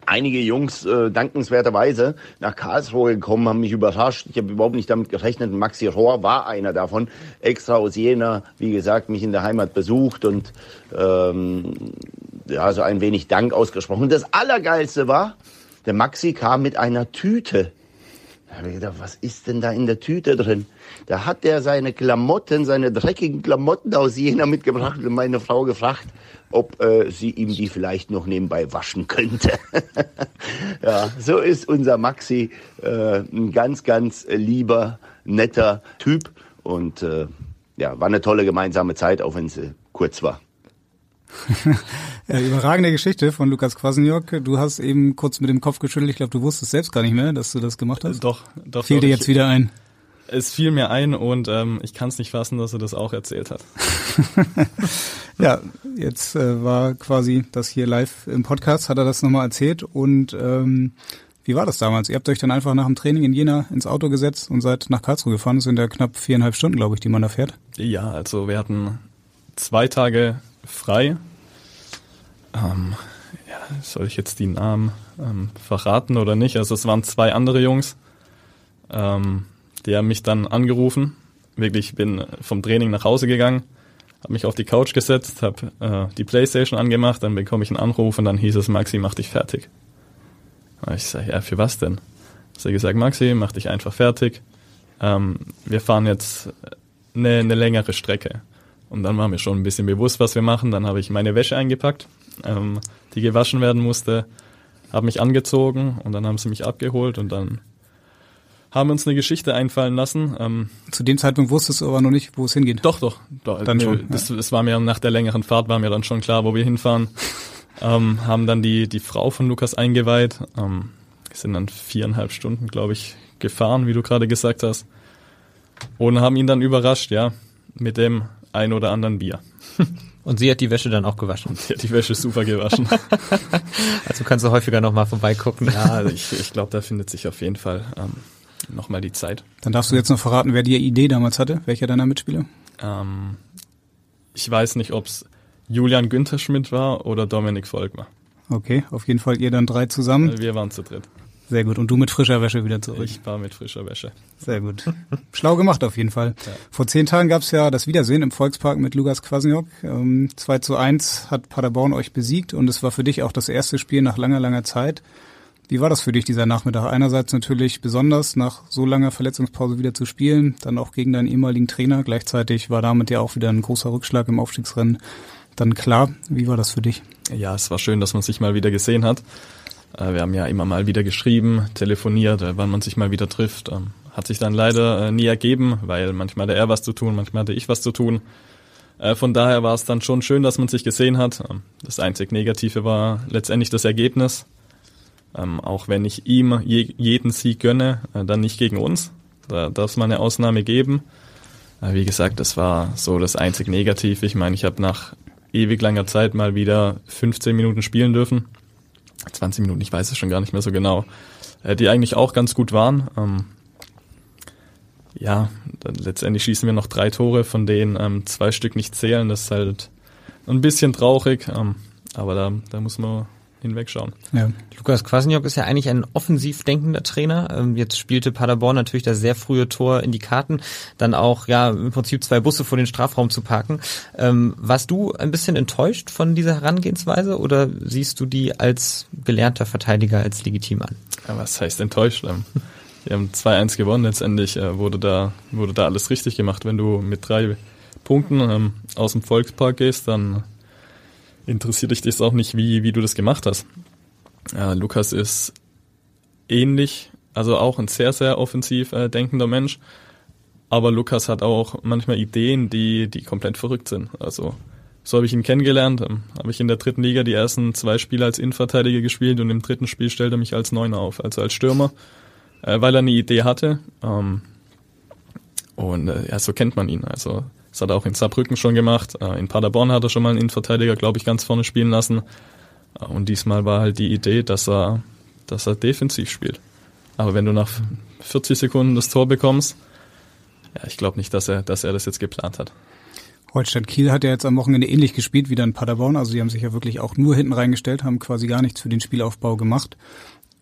einige Jungs äh, dankenswerterweise nach Karlsruhe gekommen, haben mich überrascht. Ich habe überhaupt nicht damit gerechnet. Maxi Rohr war einer davon, extra aus Jena, wie gesagt, mich in der Heimat besucht und ähm, ja, so ein wenig Dank ausgesprochen. Und das Allergeilste war, der Maxi kam mit einer Tüte. Da habe ich gedacht, was ist denn da in der Tüte drin? Da hat er seine Klamotten, seine dreckigen Klamotten aus Jena mitgebracht und meine Frau gefragt, ob äh, sie ihm die vielleicht noch nebenbei waschen könnte. [LAUGHS] ja, so ist unser Maxi äh, ein ganz, ganz lieber, netter Typ und äh, ja, war eine tolle gemeinsame Zeit, auch wenn sie kurz war. [LAUGHS] ja, überragende Geschichte von Lukas Kwasniok. Du hast eben kurz mit dem Kopf geschüttelt. Ich glaube, du wusstest selbst gar nicht mehr, dass du das gemacht hast. Doch, doch. Fiel doch, dir jetzt wieder ein? Es fiel mir ein und ähm, ich kann es nicht fassen, dass er das auch erzählt hat. [LAUGHS] ja, jetzt äh, war quasi das hier live im Podcast, hat er das nochmal erzählt und ähm, wie war das damals? Ihr habt euch dann einfach nach dem Training in Jena ins Auto gesetzt und seid nach Karlsruhe gefahren. Das sind ja knapp viereinhalb Stunden, glaube ich, die man da fährt. Ja, also wir hatten zwei Tage frei. Ähm, ja, soll ich jetzt die Namen ähm, verraten oder nicht? Also es waren zwei andere Jungs. Ähm, die haben mich dann angerufen. Wirklich, ich bin vom Training nach Hause gegangen, habe mich auf die Couch gesetzt, habe äh, die Playstation angemacht, dann bekomme ich einen Anruf und dann hieß es, Maxi, mach dich fertig. Und ich sage, ja, für was denn? Hast er gesagt, Maxi, mach dich einfach fertig. Ähm, wir fahren jetzt eine, eine längere Strecke. Und dann war mir schon ein bisschen bewusst, was wir machen. Dann habe ich meine Wäsche eingepackt, ähm, die gewaschen werden musste. habe mich angezogen und dann haben sie mich abgeholt und dann haben uns eine Geschichte einfallen lassen. Ähm, Zu dem Zeitpunkt wusstest du aber noch nicht, wo es hingeht. doch, doch. doch Dann nee, schon, Das, das war mir nach der längeren Fahrt war mir dann schon klar, wo wir hinfahren. [LAUGHS] ähm, haben dann die, die Frau von Lukas eingeweiht. Ähm, sind dann viereinhalb Stunden, glaube ich, gefahren, wie du gerade gesagt hast. Und haben ihn dann überrascht, ja, mit dem ein oder anderen Bier. [LAUGHS] Und sie hat die Wäsche dann auch gewaschen. Die hat die Wäsche super gewaschen. [LAUGHS] Also kannst du häufiger nochmal vorbeigucken. ja, also ich, ich glaube, da findet sich auf jeden Fall ähm, nochmal die Zeit. Dann darfst du jetzt noch verraten, wer die Idee damals hatte, welcher deiner Mitspieler? Ähm, ich weiß nicht, ob es Julian Günther Schmidt war oder Dominik Volkmar. Okay, auf jeden Fall ihr dann drei zusammen. Wir waren zu dritt. Sehr gut. Und du mit frischer Wäsche wieder zurück. Ich war mit frischer Wäsche. Sehr gut. [LAUGHS] Schlau gemacht auf jeden Fall. Vor zehn Tagen gab es ja das Wiedersehen im Volkspark mit Lukas Kwasniok. Ähm, 2 zu 1 hat Paderborn euch besiegt und es war für dich auch das erste Spiel nach langer, langer Zeit. Wie war das für dich, dieser Nachmittag? Einerseits natürlich besonders, nach so langer Verletzungspause wieder zu spielen, dann auch gegen deinen ehemaligen Trainer. Gleichzeitig war damit ja auch wieder ein großer Rückschlag im Aufstiegsrennen. Dann klar, wie war das für dich? Ja, es war schön, dass man sich mal wieder gesehen hat. Äh, Wir haben ja immer mal wieder geschrieben, telefoniert, äh, wann man sich mal wieder trifft. Ähm, Hat sich dann leider äh, nie ergeben, weil manchmal hatte er was zu tun, manchmal hatte ich was zu tun. Von daher war es dann schon schön, dass man sich gesehen hat. Ähm, Das einzig Negative war letztendlich das Ergebnis. Ähm, Auch wenn ich ihm je, jeden Sieg gönne, äh, dann nicht gegen uns. Da darf es mal eine Ausnahme geben. Äh, Wie gesagt, das war so das einzig Negative. Ich meine, ich habe nach ewig langer Zeit mal wieder 15 Minuten spielen dürfen. 20 Minuten, ich weiß es schon gar nicht mehr so genau, äh, die eigentlich auch ganz gut waren. Ähm, ja, letztendlich schießen wir noch drei Tore, von denen ähm, zwei Stück nicht zählen. Das ist halt ein bisschen traurig, ähm, aber da, da muss man hinwegschauen. Ja. Lukas Kwasniok ist ja eigentlich ein offensiv denkender Trainer. Ähm, Jetzt spielte Paderborn natürlich das sehr frühe Tor in die Karten, dann auch ja im Prinzip zwei Busse vor den Strafraum zu parken. Ähm, warst du ein bisschen enttäuscht von dieser Herangehensweise oder siehst du die als gelernter Verteidiger als legitim an? Ja, was heißt enttäuscht? Ähm, Wir haben 2-1 gewonnen. Letztendlich äh, wurde da wurde da alles richtig gemacht. Wenn du mit drei Punkten ähm, aus dem Volkspark gehst, dann interessiert dich das auch nicht, wie wie du das gemacht hast. Äh, Lukas ist ähnlich, also auch ein sehr sehr offensiv äh, denkender Mensch. Aber Lukas hat auch manchmal Ideen, die die komplett verrückt sind. Also so habe ich ihn kennengelernt. Ähm, habe ich in der dritten Liga die ersten zwei Spiele als Innenverteidiger gespielt und im dritten Spiel stellt er mich als Neuner auf, also als Stürmer, äh, weil er eine Idee hatte. Ähm, und äh, ja, so kennt man ihn. Also das hat er auch in Saarbrücken schon gemacht. Äh, in Paderborn hat er schon mal einen Innenverteidiger, glaube ich, ganz vorne spielen lassen. Äh, und diesmal war halt die Idee, dass er, dass er defensiv spielt. Aber wenn du nach 40 Sekunden das Tor bekommst, ja, ich glaube nicht, dass er, dass er das jetzt geplant hat. Holstein Kiel hat ja jetzt am Wochenende ähnlich gespielt wie dann Paderborn. Also die haben sich ja wirklich auch nur hinten reingestellt, haben quasi gar nichts für den Spielaufbau gemacht.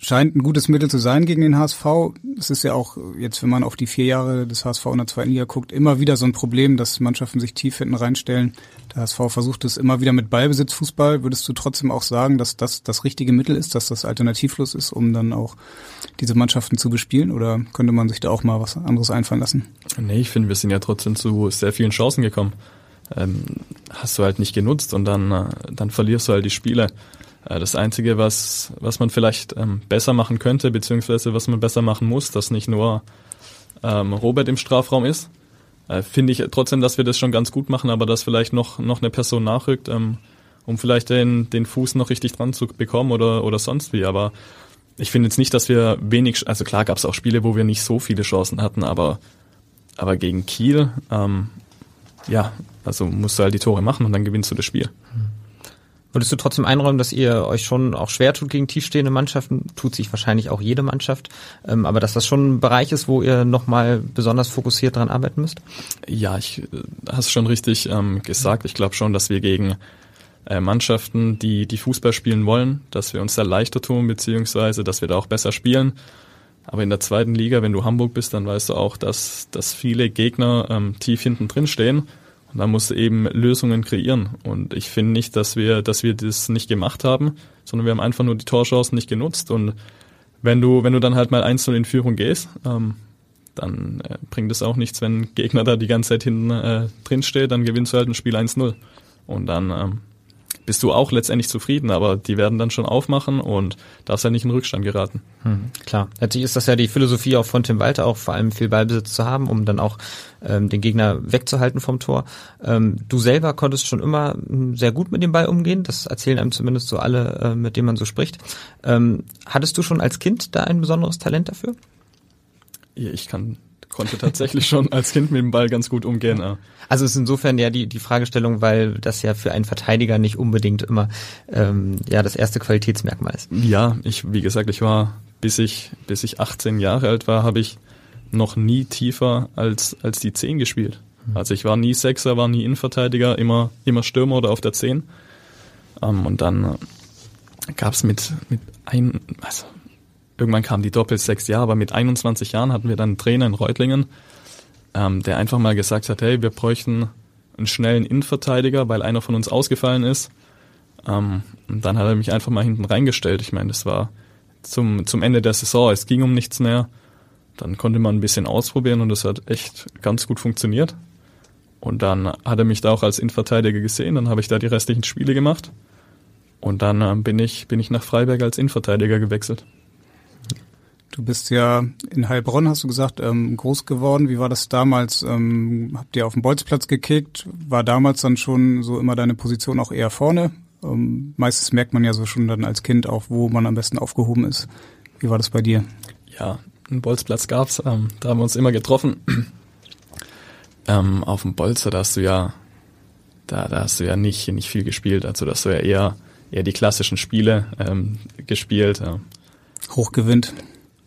Scheint ein gutes Mittel zu sein gegen den HSV. Es ist ja auch jetzt, wenn man auf die vier Jahre des HSV in der zweiten Liga guckt, immer wieder so ein Problem, dass Mannschaften sich tief hinten reinstellen. Der HSV versucht es immer wieder mit Ballbesitzfußball. Würdest du trotzdem auch sagen, dass das das richtige Mittel ist, dass das alternativlos ist, um dann auch diese Mannschaften zu bespielen? Oder könnte man sich da auch mal was anderes einfallen lassen? Nee, ich finde, wir sind ja trotzdem zu sehr vielen Chancen gekommen. Ähm, hast du halt nicht genutzt und dann, äh, dann verlierst du halt die Spiele. Äh, das Einzige, was, was man vielleicht ähm, besser machen könnte, beziehungsweise was man besser machen muss, dass nicht nur ähm, Robert im Strafraum ist, äh, finde ich trotzdem, dass wir das schon ganz gut machen, aber dass vielleicht noch, noch eine Person nachrückt, ähm, um vielleicht den, den Fuß noch richtig dran zu bekommen oder, oder sonst wie. Aber ich finde jetzt nicht, dass wir wenig, also klar gab es auch Spiele, wo wir nicht so viele Chancen hatten, aber, aber gegen Kiel, ähm, ja, also musst du halt die Tore machen und dann gewinnst du das Spiel. Würdest du trotzdem einräumen, dass ihr euch schon auch schwer tut gegen tiefstehende Mannschaften? Tut sich wahrscheinlich auch jede Mannschaft. Ähm, aber dass das schon ein Bereich ist, wo ihr nochmal besonders fokussiert dran arbeiten müsst? Ja, ich äh, hast schon richtig ähm, gesagt. Ich glaube schon, dass wir gegen äh, Mannschaften, die die Fußball spielen wollen, dass wir uns da leichter tun, beziehungsweise dass wir da auch besser spielen. Aber in der zweiten Liga, wenn du Hamburg bist, dann weißt du auch, dass, dass viele Gegner ähm, tief hinten drin stehen. Und da musst du eben Lösungen kreieren. Und ich finde nicht, dass wir, dass wir das nicht gemacht haben, sondern wir haben einfach nur die Torchancen nicht genutzt. Und wenn du, wenn du dann halt mal einzeln in Führung gehst, ähm, dann äh, bringt es auch nichts, wenn ein Gegner da die ganze Zeit hinten äh, drin dann gewinnst du halt ein Spiel 1-0. Und dann ähm, bist du auch letztendlich zufrieden, aber die werden dann schon aufmachen und darfst ja nicht in Rückstand geraten. Hm, klar. Natürlich ist das ja die Philosophie auch von Tim Walter, auch vor allem viel Ballbesitz zu haben, um dann auch ähm, den Gegner wegzuhalten vom Tor. Ähm, du selber konntest schon immer hm, sehr gut mit dem Ball umgehen, das erzählen einem zumindest so alle, äh, mit denen man so spricht. Ähm, hattest du schon als Kind da ein besonderes Talent dafür? Ich kann konnte tatsächlich schon als Kind mit dem Ball ganz gut umgehen. Ja. Also es ist insofern ja die, die Fragestellung, weil das ja für einen Verteidiger nicht unbedingt immer ähm, ja das erste Qualitätsmerkmal ist. Ja, ich, wie gesagt, ich war, bis ich, bis ich 18 Jahre alt war, habe ich noch nie tiefer als, als die 10 gespielt. Mhm. Also ich war nie Sechser, war nie Innenverteidiger, immer, immer Stürmer oder auf der 10. Ähm, und dann äh, gab es mit, mit ein, also irgendwann kam die Doppel sechs Jahre, aber mit 21 Jahren hatten wir dann einen Trainer in Reutlingen, ähm, der einfach mal gesagt hat, hey, wir bräuchten einen schnellen Innenverteidiger, weil einer von uns ausgefallen ist. Ähm, und dann hat er mich einfach mal hinten reingestellt. Ich meine, das war zum, zum Ende der Saison, es ging um nichts mehr. Dann konnte man ein bisschen ausprobieren und das hat echt ganz gut funktioniert. Und dann hat er mich da auch als Innenverteidiger gesehen, dann habe ich da die restlichen Spiele gemacht. Und dann äh, bin ich, bin ich nach Freiberg als Innenverteidiger gewechselt. Du bist ja in Heilbronn, hast du gesagt, ähm, groß geworden. Wie war das damals? Ähm, habt ihr auf dem Bolzplatz gekickt? War damals dann schon so immer deine Position auch eher vorne? Ähm, meistens merkt man ja so schon dann als Kind auch, wo man am besten aufgehoben ist. Wie war das bei dir? Ja, einen Bolzplatz gab's. Ähm, da haben wir uns immer getroffen. [CLEARS THROAT] ähm, auf dem Bolzer, da hast du ja, da, da hast du ja nicht, nicht viel gespielt. Also da hast du ja eher, eher die klassischen Spiele ähm, gespielt. Ja. Hochgewinnt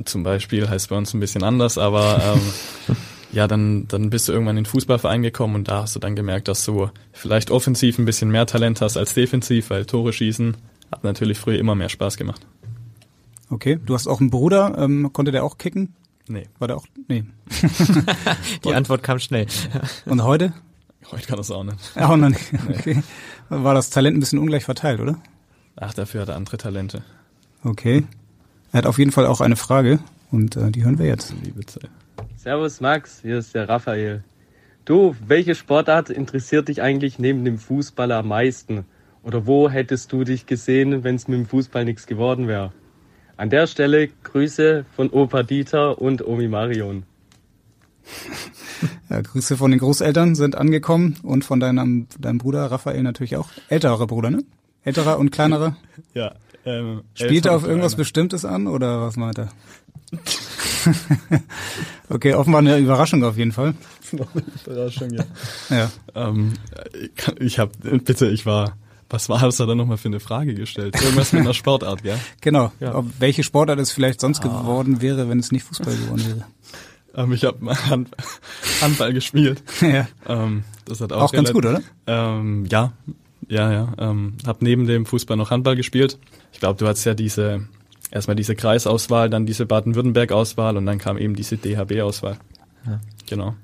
zum Beispiel, heißt bei uns ein bisschen anders, aber ähm, [LAUGHS] ja, dann, dann bist du irgendwann in den Fußballverein gekommen und da hast du dann gemerkt, dass du vielleicht offensiv ein bisschen mehr Talent hast als defensiv, weil Tore schießen hat natürlich früher immer mehr Spaß gemacht. Okay, du hast auch einen Bruder, ähm, konnte der auch kicken? Nee. War der auch? Nee. [LAUGHS] Die Antwort kam schnell. Und heute? Heute kann das auch nicht. Auch noch nicht. [LAUGHS] Okay. War das Talent ein bisschen ungleich verteilt, oder? Ach, dafür hat er andere Talente. Okay. Er hat auf jeden Fall auch eine Frage und äh, die hören wir jetzt. Liebe Zeit. Servus Max, hier ist der Raphael. Du, welche Sportart interessiert dich eigentlich neben dem Fußball am meisten? Oder wo hättest du dich gesehen, wenn es mit dem Fußball nichts geworden wäre? An der Stelle Grüße von Opa Dieter und Omi Marion. [LAUGHS] Ja, Grüße von den Großeltern sind angekommen und von deinem, deinem Bruder Raphael natürlich auch. Älterer Bruder, ne? Älterer und kleinerer? Ja, ähm, Spielt er auf irgendwas Bestimmtes an oder was meint er? [LAUGHS] okay, offenbar eine Überraschung auf jeden Fall. [LAUGHS] Noch eine Überraschung, ja. [LAUGHS] ja. Ähm, ich habe, bitte, ich war, was war das da dann nochmal für eine Frage gestellt? Irgendwas mit einer Sportart, gell? Genau. Ja. Ob, welche Sportart es vielleicht sonst ah. geworden wäre, wenn es nicht Fußball geworden wäre? Ähm, ich habe Hand, Handball gespielt. ja. Ähm, das hat auch, auch ganz gut, oder? Ähm, ja, ja, ja. Ähm, hab neben dem Fußball noch Handball gespielt. Ich glaube, du hattest ja diese erstmal diese Kreisauswahl, dann diese Baden-Württemberg-Auswahl und dann kam eben diese DHB-Auswahl. Ja. Genau.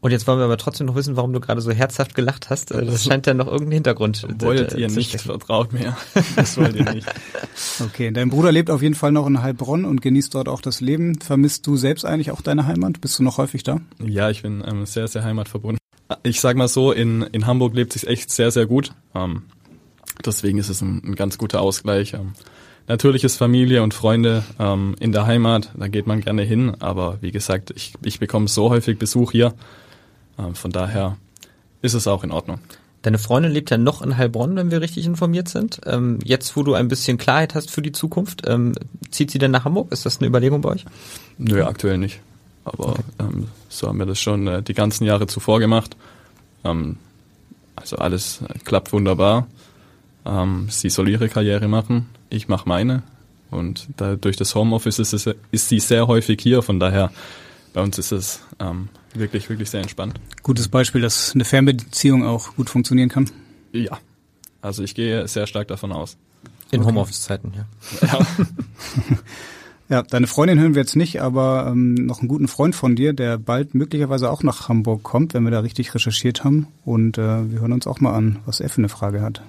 Und jetzt wollen wir aber trotzdem noch wissen, warum du gerade so herzhaft gelacht hast. Das scheint ja noch irgendeinen Hintergrund. Wollt ihr nicht, vertraut mir. [LAUGHS] Das wollt ihr nicht. Okay, dein Bruder lebt auf jeden Fall noch in Heilbronn und genießt dort auch das Leben. Vermisst du selbst eigentlich auch deine Heimat? Bist du noch häufig da? Ja, ich bin ähm, sehr, sehr heimatverbunden. Ich sag mal so, in, in Hamburg lebt sich echt sehr, sehr gut. Ähm, deswegen ist es ein, ein ganz guter Ausgleich. Ähm, natürlich ist Familie und Freunde ähm, in der Heimat, da geht man gerne hin, aber wie gesagt, ich, ich bekomme so häufig Besuch hier. Ähm, von daher ist es auch in Ordnung. Deine Freundin lebt ja noch in Heilbronn, wenn wir richtig informiert sind. Ähm, jetzt, wo du ein bisschen Klarheit hast für die Zukunft, ähm, zieht sie denn nach Hamburg? Ist das eine Überlegung bei euch? Nö, aktuell nicht. Aber okay. ähm, so haben wir das schon äh, die ganzen Jahre zuvor gemacht. Ähm, also alles klappt wunderbar. Ähm, sie soll ihre Karriere machen, ich mache meine. Und da, durch das Homeoffice ist, es, ist sie sehr häufig hier. Von daher, bei uns ist es ähm, wirklich, wirklich sehr entspannt. Gutes Beispiel, dass eine Fernbeziehung auch gut funktionieren kann. Ja, also ich gehe sehr stark davon aus. In okay. Homeoffice-Zeiten, ja. ja. [LAUGHS] Ja, deine Freundin hören wir jetzt nicht, aber ähm, noch einen guten Freund von dir, der bald möglicherweise auch nach Hamburg kommt, wenn wir da richtig recherchiert haben. Und äh, wir hören uns auch mal an, was er für eine Frage hat.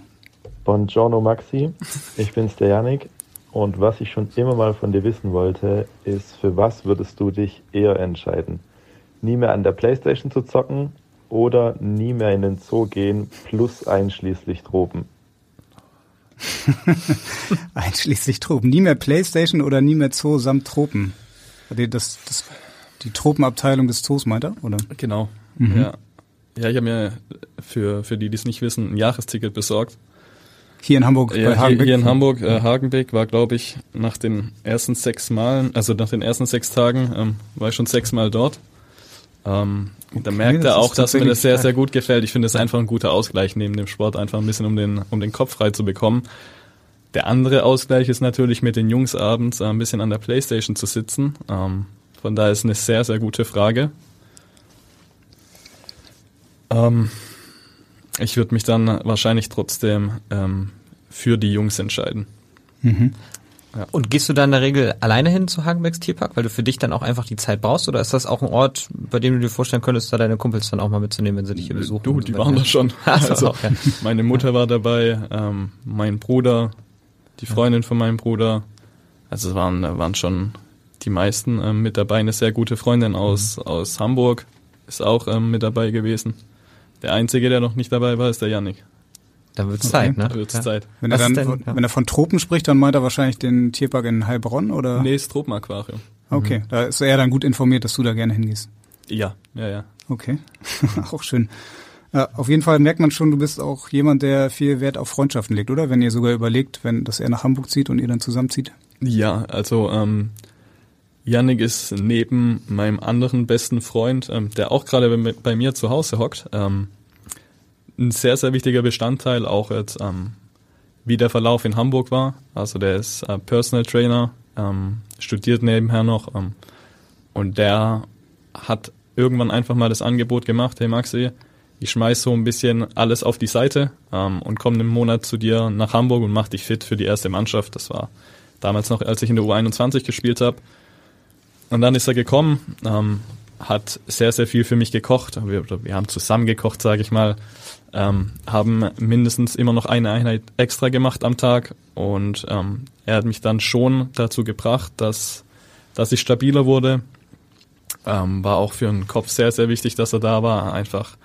Buongiorno Maxi, ich bin's der Janik. Und was ich schon immer mal von dir wissen wollte, ist, für was würdest du dich eher entscheiden? Nie mehr an der Playstation zu zocken oder nie mehr in den Zoo gehen, plus einschließlich Tropen? [LAUGHS] Einschließlich Tropen. Nie mehr Playstation oder nie mehr Zoo samt Tropen. Das, das, die Tropenabteilung des Zoos meint er, oder? Genau. Mhm. Ja. Ja, ich habe mir für, für die, die es nicht wissen, ein Jahresticket besorgt. Hier in Hamburg, Ja, bei hier, Hagenbeck? hier in Hamburg, äh, Hagenbeck war, glaube ich, nach den ersten sechs Malen, also nach den ersten sechs Tagen, ähm, war ich schon sechsmal dort. Ähm, da merkt er auch, dass mir das sehr, sehr gut gefällt. Ich finde es einfach ein guter Ausgleich neben dem Sport, einfach ein bisschen um den, um den Kopf frei zu bekommen. Der andere Ausgleich ist natürlich mit den Jungs abends äh, ein bisschen an der Playstation zu sitzen. Ähm, von daher ist eine sehr, sehr gute Frage. Ähm, ich würde mich dann wahrscheinlich trotzdem ähm, für die Jungs entscheiden. Mhm. Und gehst du da in der Regel alleine hin zu Hagenbecks Tierpark, weil du für dich dann auch einfach die Zeit brauchst? Oder ist das auch ein Ort, bei dem du dir vorstellen könntest, da deine Kumpels dann auch mal mitzunehmen, wenn sie dich hier besuchen? Du, die so waren da schon. Ach so, Also, okay. meine Mutter war dabei, ähm, mein Bruder, die Freundin von meinem Bruder. Also es waren, waren schon die meisten ähm, mit dabei. Eine sehr gute Freundin aus, aus Hamburg ist auch ähm, mit dabei gewesen. Der Einzige, der noch nicht dabei war, ist der Yannick. Da wird's Okay. Zeit, ne? Da wird's Ja. Zeit. Wenn er, dann, ist denn- von, ja. wenn er von Tropen spricht, dann meint er wahrscheinlich den Tierpark in Heilbronn, oder? Nee, das Tropenaquarium. Okay, da ist er dann gut informiert, dass du da gerne hingehst. Ja, ja, ja. Okay, [LAUGHS] auch schön. Ja, auf jeden Fall merkt man schon, du bist auch jemand, der viel Wert auf Freundschaften legt, oder? Wenn ihr sogar überlegt, wenn dass er nach Hamburg zieht und ihr dann zusammenzieht. Ja, also ähm, Yannick ist neben meinem anderen besten Freund, ähm, der auch gerade bei, bei mir zu Hause hockt, ähm, ein sehr, sehr wichtiger Bestandteil auch jetzt, ähm, wie der Verlauf in Hamburg war. Also der ist äh, Personal Trainer, ähm, studiert nebenher noch ähm, und der hat irgendwann einfach mal das Angebot gemacht, hey Maxi, ich schmeiß so ein bisschen alles auf die Seite ähm, und komme einen Monat zu dir nach Hamburg und mach dich fit für die erste Mannschaft. Das war damals noch, als ich in der U21 gespielt habe. Und dann ist er gekommen, ähm, hat sehr, sehr viel für mich gekocht. Wir, wir haben zusammen gekocht, sage ich mal. Ähm, haben mindestens immer noch eine Einheit extra gemacht am Tag. Und ähm, er hat mich dann schon dazu gebracht, dass, dass ich stabiler wurde. Ähm, war auch für den Kopf sehr, sehr wichtig, dass er da war. Einfach,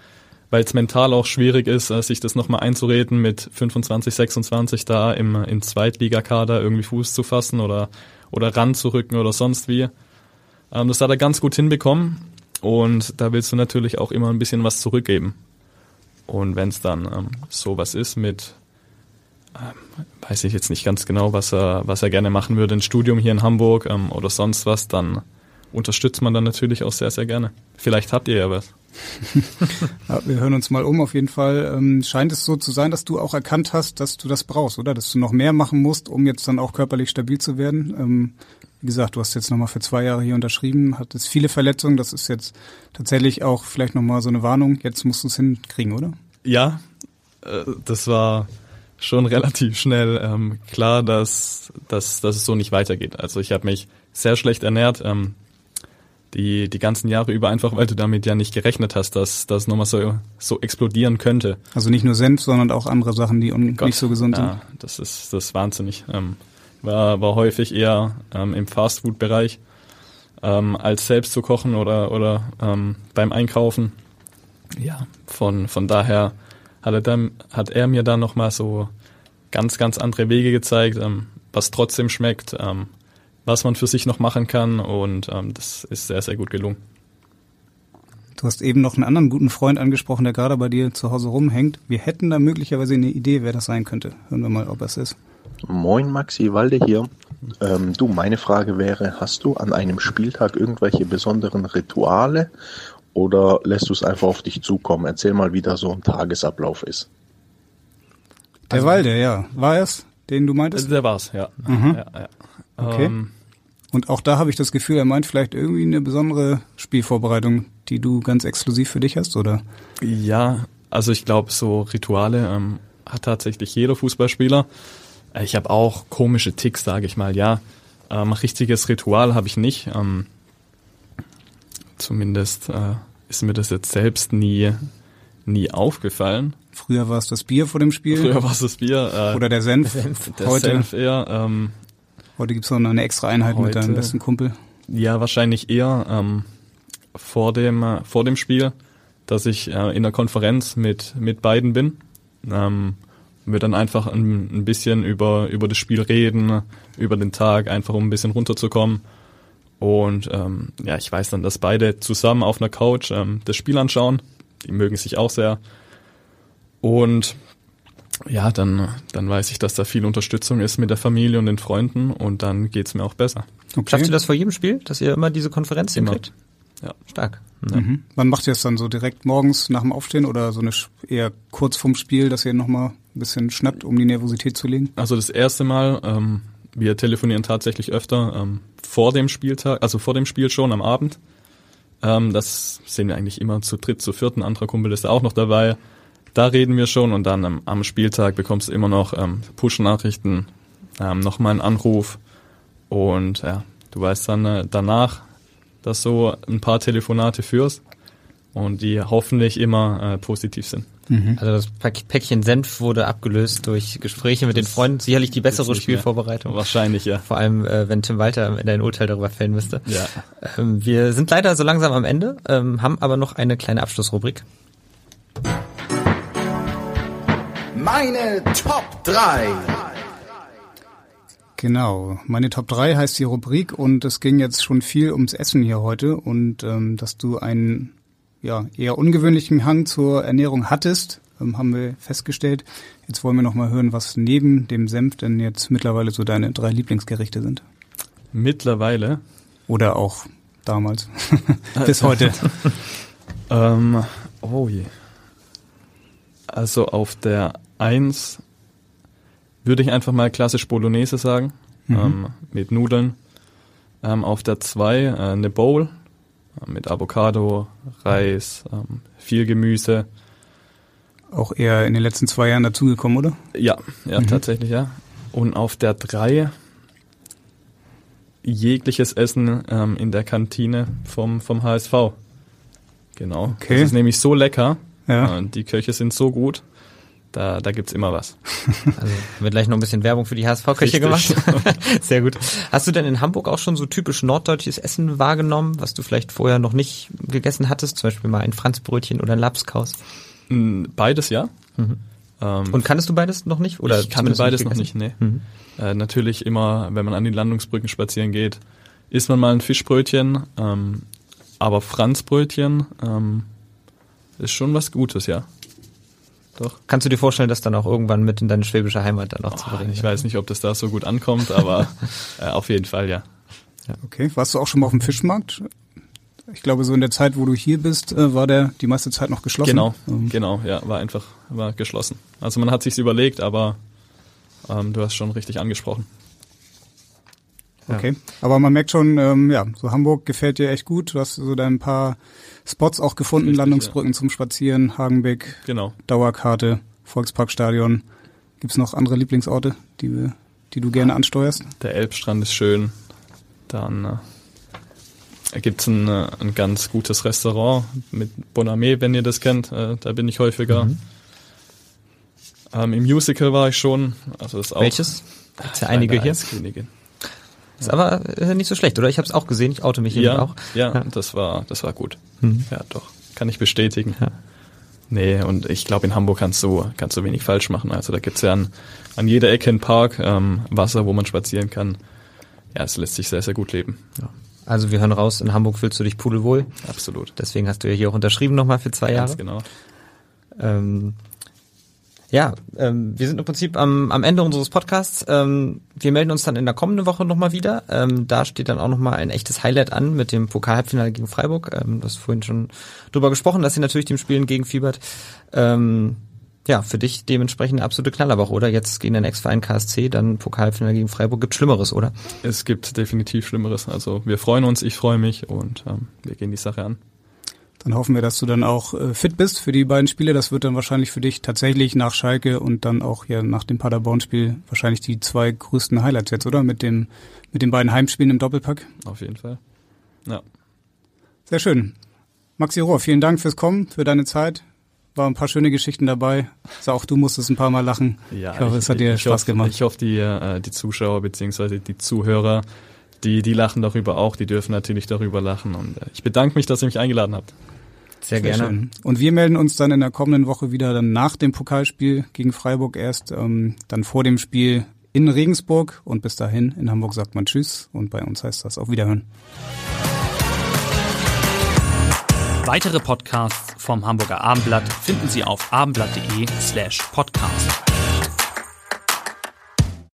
weil es mental auch schwierig ist, äh, sich das nochmal einzureden, mit 25, 26 da im, im Zweitligakader irgendwie Fuß zu fassen oder, oder ranzurücken oder sonst wie. Ähm, das hat er ganz gut hinbekommen und da willst du natürlich auch immer ein bisschen was zurückgeben. Und wenn es dann ähm, sowas ist mit, ähm, weiß ich jetzt nicht ganz genau, was er, was er gerne machen würde, ein Studium hier in Hamburg ähm, oder sonst was, dann unterstützt man dann natürlich auch sehr, sehr gerne. Vielleicht habt ihr ja was. [LAUGHS] Ja, wir hören uns mal um. Auf jeden Fall ähm, scheint es so zu sein, dass du auch erkannt hast, dass du das brauchst, oder? Dass du noch mehr machen musst, um jetzt dann auch körperlich stabil zu werden. Ähm, wie gesagt, du hast jetzt nochmal für zwei Jahre hier unterschrieben, hattest viele Verletzungen. Das ist jetzt tatsächlich auch vielleicht nochmal so eine Warnung. Jetzt musst du es hinkriegen, oder? Ja, äh, das war schon relativ schnell ähm, klar, dass, dass, dass es so nicht weitergeht. Also ich habe mich sehr schlecht ernährt, ähm, die, die ganzen Jahre über, einfach weil du damit ja nicht gerechnet hast, dass das nochmal so, so explodieren könnte. Also nicht nur Senf, sondern auch andere Sachen, die un- nicht so gesund ja, das ist das ist wahnsinnig. Ähm, war, war häufig eher ähm, im Fastfood-Bereich ähm, als selbst zu kochen oder, oder ähm, beim Einkaufen. Ja, von, von daher hat er, dann, hat er mir dann nochmal so ganz, ganz andere Wege gezeigt, ähm, was trotzdem schmeckt, ähm, was man für sich noch machen kann und ähm, das ist sehr, sehr gut gelungen. Du hast eben noch einen anderen guten Freund angesprochen, der gerade bei dir zu Hause rumhängt. Wir hätten da möglicherweise eine Idee, wer das sein könnte. Hören wir mal, ob es ist. Moin Maxi Walde hier. Ähm, du, meine Frage wäre, hast du an einem Spieltag irgendwelche besonderen Rituale oder lässt du es einfach auf dich zukommen? Erzähl mal, wie da so ein Tagesablauf ist. Der Walde, ja. War es, den du meintest? Der war's, ja. Mhm. ja, ja. Okay. Ähm, Und auch da habe ich das Gefühl, er meint vielleicht irgendwie eine besondere Spielvorbereitung, die du ganz exklusiv für dich hast, oder? Ja, also ich glaube, so Rituale ähm, hat tatsächlich jeder Fußballspieler. Äh, Ich habe auch komische Ticks, sage ich mal. Ja, ähm, richtiges Ritual habe ich nicht. Ähm, zumindest äh, ist mir das jetzt selbst nie nie aufgefallen. Früher war es das Bier vor dem Spiel. Früher war es das Bier. Äh, Oder der Senf. Der heute Senf eher. Ähm, heute gibt's noch eine extra Einheit mit Heute- deinem besten Kumpel. Ja, wahrscheinlich eher ähm, vor dem äh, vor dem Spiel, dass ich äh, in der Konferenz mit mit beiden bin. Ähm, wir dann einfach ein, ein bisschen über, über das Spiel reden, über den Tag, einfach um ein bisschen runterzukommen. Und ähm, ja, ich weiß dann, dass beide zusammen auf einer Couch ähm, das Spiel anschauen. Die mögen sich auch sehr. Und ja, dann, dann weiß ich, dass da viel Unterstützung ist mit der Familie und den Freunden und dann geht's mir auch besser. Okay. Schafft ihr das vor jedem Spiel, dass ihr immer diese Konferenz Immer. hinkriegt? Ja. Stark. Mhm. Wann macht ihr es dann so direkt morgens nach dem Aufstehen oder so eine eher kurz vorm Spiel, dass ihr nochmal ein bisschen schnappt, um die Nervosität zu legen? Also das erste Mal, ähm, wir telefonieren tatsächlich öfter ähm, vor dem Spieltag, also vor dem Spiel schon am Abend. Ähm, das sehen wir eigentlich immer zu dritt, zu viert. Ein anderer Kumpel ist da auch noch dabei. Da reden wir schon und dann ähm, am Spieltag bekommst du immer noch ähm, Push-Nachrichten, ähm, nochmal einen Anruf und ja, du weißt dann äh, danach, dass du ein paar Telefonate führst und die hoffentlich immer äh, positiv sind. Also das Päckchen Senf wurde abgelöst durch Gespräche mit den Freunden. Sicherlich die bessere mehr. Spielvorbereitung. Wahrscheinlich, ja. Vor allem, äh, wenn Tim Walter am Ende ein Urteil darüber fällen müsste. Ja. Ähm, wir sind leider so langsam am Ende, ähm, haben aber noch eine kleine Abschlussrubrik. Meine Top 3. Genau, meine Top 3 heißt die Rubrik und es ging jetzt schon viel ums Essen hier heute und ähm, dass du einen ja, eher ungewöhnlichen Hang zur Ernährung hattest, ähm, haben wir festgestellt. Jetzt wollen wir noch mal hören, was neben dem Senf denn jetzt mittlerweile so deine drei Lieblingsgerichte sind. Mittlerweile. Oder auch damals. [LAUGHS] Bis heute. [LAUGHS] ähm, oh je. Also auf der 1 würde ich einfach mal klassisch Bolognese sagen, Mhm. ähm, mit Nudeln. Ähm, auf der 2 äh, eine Bowl äh, mit Avocado, Reis, ähm, viel Gemüse. Auch eher in den letzten zwei Jahren dazugekommen, oder? Ja, ja, Mhm. tatsächlich, ja. Und auf der 3 jegliches Essen ähm, in der Kantine vom, vom HSV. Genau. Okay. Das ist nämlich so lecker. Ja. Äh, die Köche sind so gut. Da, da gibt's immer was. [LAUGHS] Also wird gleich noch ein bisschen Werbung für die HSV-Küche gemacht. [LAUGHS] Sehr gut. Hast du denn in Hamburg auch schon so typisch norddeutsches Essen wahrgenommen, was du vielleicht vorher noch nicht gegessen hattest? Zum Beispiel mal ein Franzbrötchen oder ein Lapskaus? Mm, Beides ja. Mhm. Ähm, Und kanntest du beides noch nicht? Oder ich kannte beides noch gegessen? nicht, nee. Mhm. Äh, natürlich immer, wenn man an die Landungsbrücken spazieren geht, isst man mal ein Fischbrötchen, ähm, aber Franzbrötchen ähm, ist schon was Gutes, ja. Doch. Kannst du dir vorstellen, das dann auch irgendwann mit in deine schwäbische Heimat dann auch zu bringen? Ich weiß nicht, ob das da so gut ankommt, aber [LAUGHS] äh, auf jeden Fall, ja. Okay, warst du auch schon mal auf dem Fischmarkt? Ich glaube, so in der Zeit, wo du hier bist, äh, war der die meiste Zeit noch geschlossen. Genau, Ähm, genau, ja, war einfach, war geschlossen. Also man hat sich's überlegt, aber ähm, du hast schon richtig angesprochen. Okay, aber man merkt schon, ähm, ja, so Hamburg gefällt dir echt gut. Du hast so dein paar Spots auch gefunden, Richtig, Landungsbrücken zum Spazieren, Hagenbeck, Genau. Dauerkarte, Volksparkstadion. Gibt's noch andere Lieblingsorte, die, wir, die du gerne ansteuerst? Der Elbstrand ist schön. Dann äh, gibt's ein, äh, ein ganz gutes Restaurant mit Bonamé, wenn ihr das kennt. Äh, da bin ich häufiger. Mhm. Ähm, Im Musical war ich schon. Also das ist auch Welches? Gibt's ja einige hier. Eiskönigin. Ist aber äh, nicht so schlecht, oder? Ich habe es auch gesehen, ich oute mich hier Ja, auch. ja, Ja. das war das war gut. Mhm. Ja, doch. Kann ich bestätigen. Ja. Nee, und ich glaube, in Hamburg kannst du, kannst du wenig falsch machen. Also da gibt's ja an, an jeder Ecke einen Park, ähm, Wasser, wo man spazieren kann. Ja, es lässt sich sehr, sehr gut leben. Also wir hören raus, in Hamburg fühlst du dich pudelwohl. Absolut. Deswegen hast du ja hier auch unterschrieben nochmal für zwei Ganz Jahre. genau. Ähm, ja, ähm, wir sind im Prinzip am, am Ende unseres Podcasts. Ähm, wir melden uns dann in der kommenden Woche nochmal wieder. Ähm, da steht dann auch nochmal ein echtes Highlight an mit dem Pokal-Halbfinale gegen Freiburg. Ähm, du hast vorhin schon drüber gesprochen, dass sie natürlich dem Spiel entgegenfiebert. Ähm, ja, für dich dementsprechend eine absolute Knallerwoche, oder? Jetzt gegen den Ex-Verein KSC, dann Pokalfinale gegen Freiburg. Gibt Schlimmeres, oder? Es gibt definitiv Schlimmeres. Also wir freuen uns, ich freue mich und ähm, wir gehen die Sache an. Dann hoffen wir, dass du dann auch äh, fit bist für die beiden Spiele. Das wird dann wahrscheinlich für dich tatsächlich nach Schalke und dann auch hier nach dem Paderborn-Spiel wahrscheinlich die zwei größten Highlights jetzt, oder? Mit dem mit den beiden Heimspielen im Doppelpack. Auf jeden Fall. Ja. Sehr schön. Maxi Rohr, vielen Dank fürs Kommen, für deine Zeit. War ein paar schöne Geschichten dabei. Also auch du musstest ein paar Mal lachen. Ja, ich hoffe, es hat dir ich Spaß hoffe, gemacht. Ich hoffe, die, äh, die Zuschauer beziehungsweise die Zuhörer, die, die lachen darüber auch, die dürfen natürlich darüber lachen. Und äh, ich bedanke mich, dass ihr mich eingeladen habt. Sehr, gerne. Schön. Und wir melden uns dann in der kommenden Woche wieder dann nach dem Pokalspiel gegen Freiburg erst, ähm, dann vor dem Spiel in Regensburg und bis dahin in Hamburg sagt man Tschüss und bei uns heißt das auf Wiederhören. Weitere Podcasts vom Hamburger Abendblatt finden Sie auf abendblatt.de slash podcast.